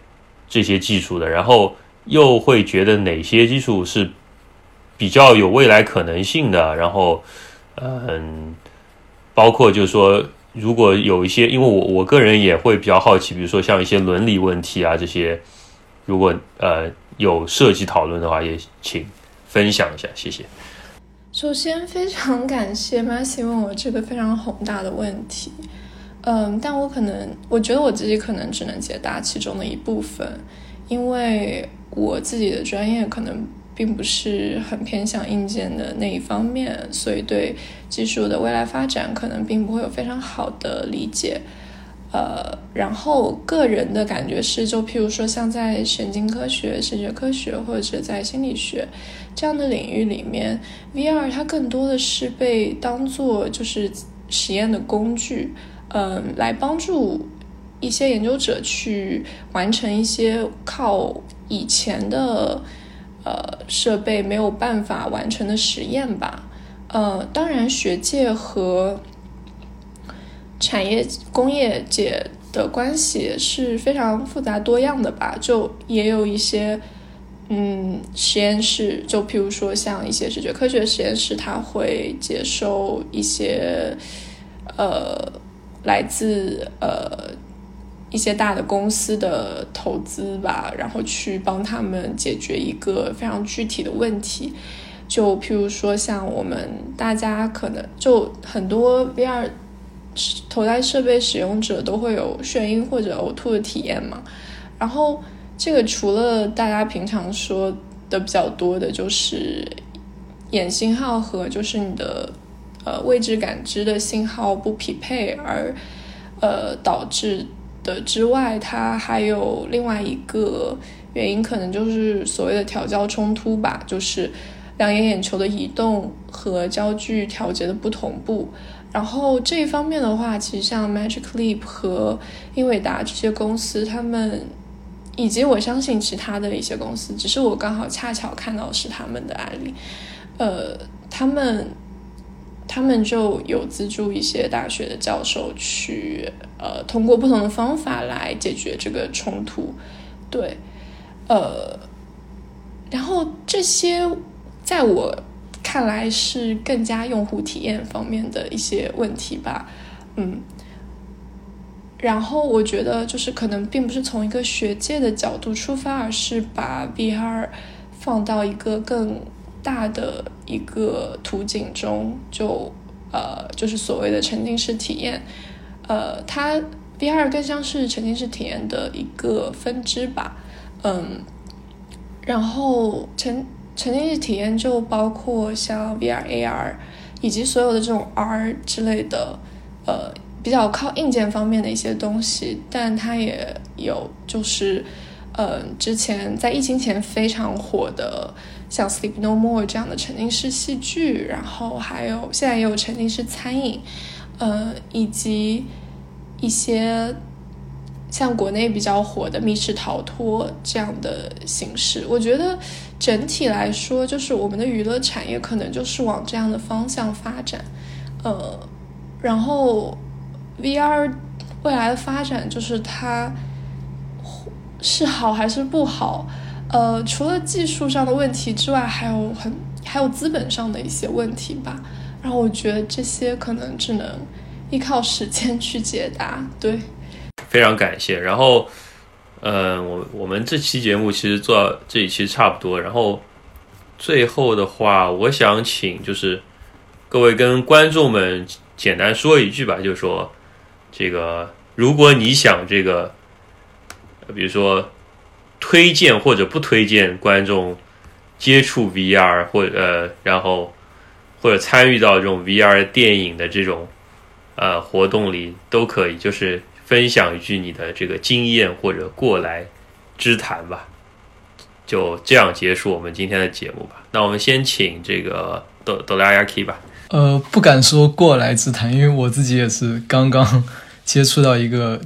这些技术的？然后又会觉得哪些技术是比较有未来可能性的？然后嗯，包括就是说，如果有一些，因为我我个人也会比较好奇，比如说像一些伦理问题啊这些，如果呃有涉及讨论的话，也请分享一下，谢谢。首先，非常感谢 Massy 问我这个非常宏大的问题，嗯，但我可能，我觉得我自己可能只能解答其中的一部分，因为我自己的专业可能并不是很偏向硬件的那一方面，所以对技术的未来发展可能并不会有非常好的理解。呃，然后个人的感觉是，就譬如说，像在神经科学、神学科学或者在心理学这样的领域里面，VR 它更多的是被当做就是实验的工具，嗯，来帮助一些研究者去完成一些靠以前的呃设备没有办法完成的实验吧。呃，当然，学界和产业工业界的关系是非常复杂多样的吧，就也有一些嗯实验室，就譬如说像一些视觉科学实验室，它会接收一些呃来自呃一些大的公司的投资吧，然后去帮他们解决一个非常具体的问题，就譬如说像我们大家可能就很多 VR。头戴设备使用者都会有眩晕或者呕吐的体验嘛？然后这个除了大家平常说的比较多的，就是眼信号和就是你的呃位置感知的信号不匹配而呃导致的之外，它还有另外一个原因，可能就是所谓的调焦冲突吧，就是两眼眼球的移动和焦距调节的不同步。然后这一方面的话，其实像 Magic Leap 和英伟达这些公司，他们以及我相信其他的一些公司，只是我刚好恰巧看到是他们的案例，呃，他们他们就有资助一些大学的教授去，呃，通过不同的方法来解决这个冲突，对，呃，然后这些在我。看来是更加用户体验方面的一些问题吧，嗯，然后我觉得就是可能并不是从一个学界的角度出发，而是把 VR 放到一个更大的一个图景中，就呃就是所谓的沉浸式体验，呃，它 VR 更像是沉浸式体验的一个分支吧，嗯，然后沉。沉浸式体验就包括像 VR、AR，以及所有的这种 R 之类的，呃，比较靠硬件方面的一些东西。但它也有就是，呃，之前在疫情前非常火的，像 Sleep No More 这样的沉浸式戏剧，然后还有现在也有沉浸式餐饮，呃，以及一些。像国内比较火的密室逃脱这样的形式，我觉得整体来说，就是我们的娱乐产业可能就是往这样的方向发展。呃，然后 VR 未来的发展，就是它是好还是不好？呃，除了技术上的问题之外，还有很还有资本上的一些问题吧。然后我觉得这些可能只能依靠时间去解答。对。非常感谢。然后，嗯，我我们这期节目其实做到这一期差不多。然后最后的话，我想请就是各位跟观众们简单说一句吧，就是说这个如果你想这个，比如说推荐或者不推荐观众接触 VR 或呃，然后或者参与到这种 VR 电影的这种呃活动里都可以，就是。分享一句你的这个经验或者过来之谈吧。就这样结束我们今天的节目吧。那我们先请这个哆哆啦 A K 吧。呃，不敢说过来之谈，因为我自己也是刚刚接触到一个，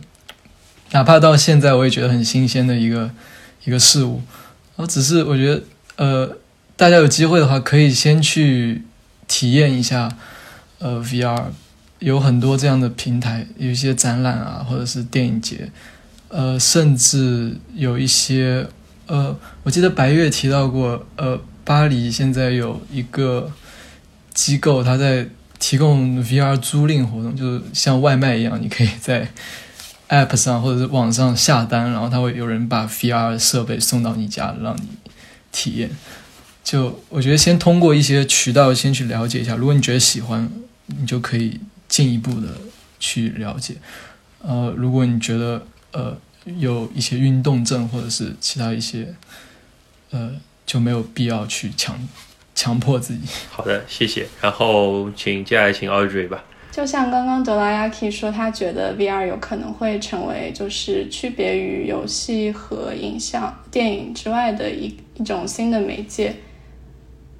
哪怕到现在我也觉得很新鲜的一个一个事物。然后只是我觉得，呃，大家有机会的话，可以先去体验一下，呃，VR，有很多这样的平台，有一些展览啊，或者是电影节，呃，甚至有一些，呃，我记得白月提到过，呃，巴黎现在有一个机构，它在提供 VR 租赁活动，就是像外卖一样，你可以在 App 上或者是网上下单，然后它会有人把 VR 设备送到你家，让你体验。就我觉得，先通过一些渠道先去了解一下，如果你觉得喜欢，你就可以进一步的去了解。呃，如果你觉得呃有一些运动症或者是其他一些，呃就没有必要去强强迫自己。好的，谢谢。然后请接下来请 Audrey 吧。就像刚刚德拉亚 K 说，他觉得 VR 有可能会成为就是区别于游戏和影像、电影之外的一一种新的媒介。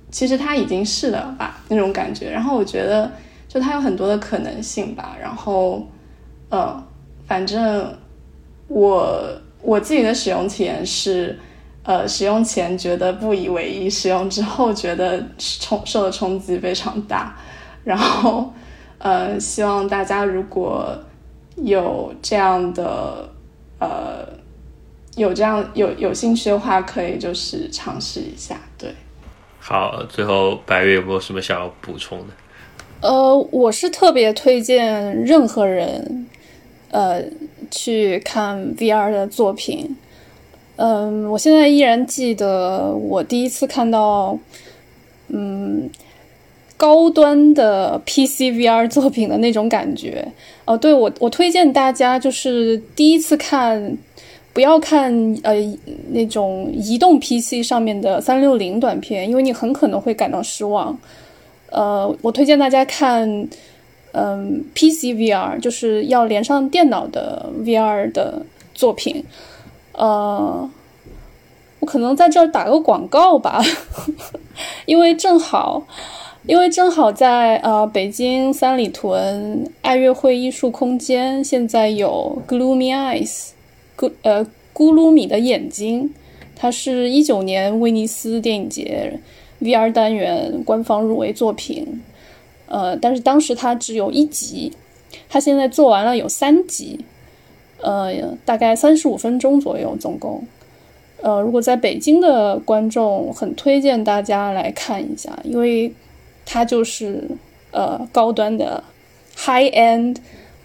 其实它已经是了吧，那种感觉。然后我觉得，就它有很多的可能性吧。然后，呃，反正我我自己的使用体验是，呃，使用前觉得不以为意，使用之后觉得冲受的冲击非常大。然后，呃，希望大家如果有这样的，呃，有这样有有兴趣的话，可以就是尝试一下，对。好，最后白月有没有什么想要补充的？呃，我是特别推荐任何人，呃，去看 VR 的作品。嗯，我现在依然记得我第一次看到，嗯，高端的 PC VR 作品的那种感觉。哦，对我，我推荐大家就是第一次看。不要看呃那种移动 PC 上面的三六零短片，因为你很可能会感到失望。呃，我推荐大家看嗯 PC VR，就是要连上电脑的 VR 的作品。呃，我可能在这儿打个广告吧，因为正好，因为正好在呃北京三里屯爱乐会艺术空间，现在有 Gloomy Eyes。咕呃，咕噜米的眼睛，它是一九年威尼斯电影节 VR 单元官方入围作品，呃，但是当时它只有一集，它现在做完了有三集，呃，大概三十五分钟左右总共，呃，如果在北京的观众，很推荐大家来看一下，因为它就是呃高端的 high end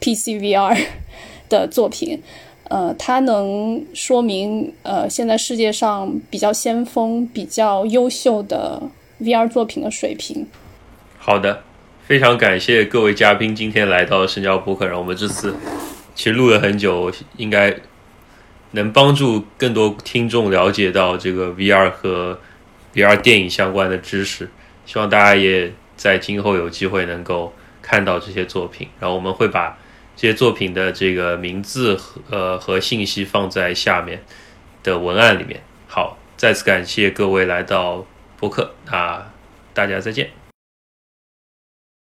PC VR 的作品。呃，它能说明呃，现在世界上比较先锋、比较优秀的 VR 作品的水平。好的，非常感谢各位嘉宾今天来到深交博客，让我们这次其实录了很久，应该能帮助更多听众了解到这个 VR 和 VR 电影相关的知识。希望大家也在今后有机会能够看到这些作品，然后我们会把。这些作品的这个名字和呃和信息放在下面的文案里面。好，再次感谢各位来到播客，那大家再见。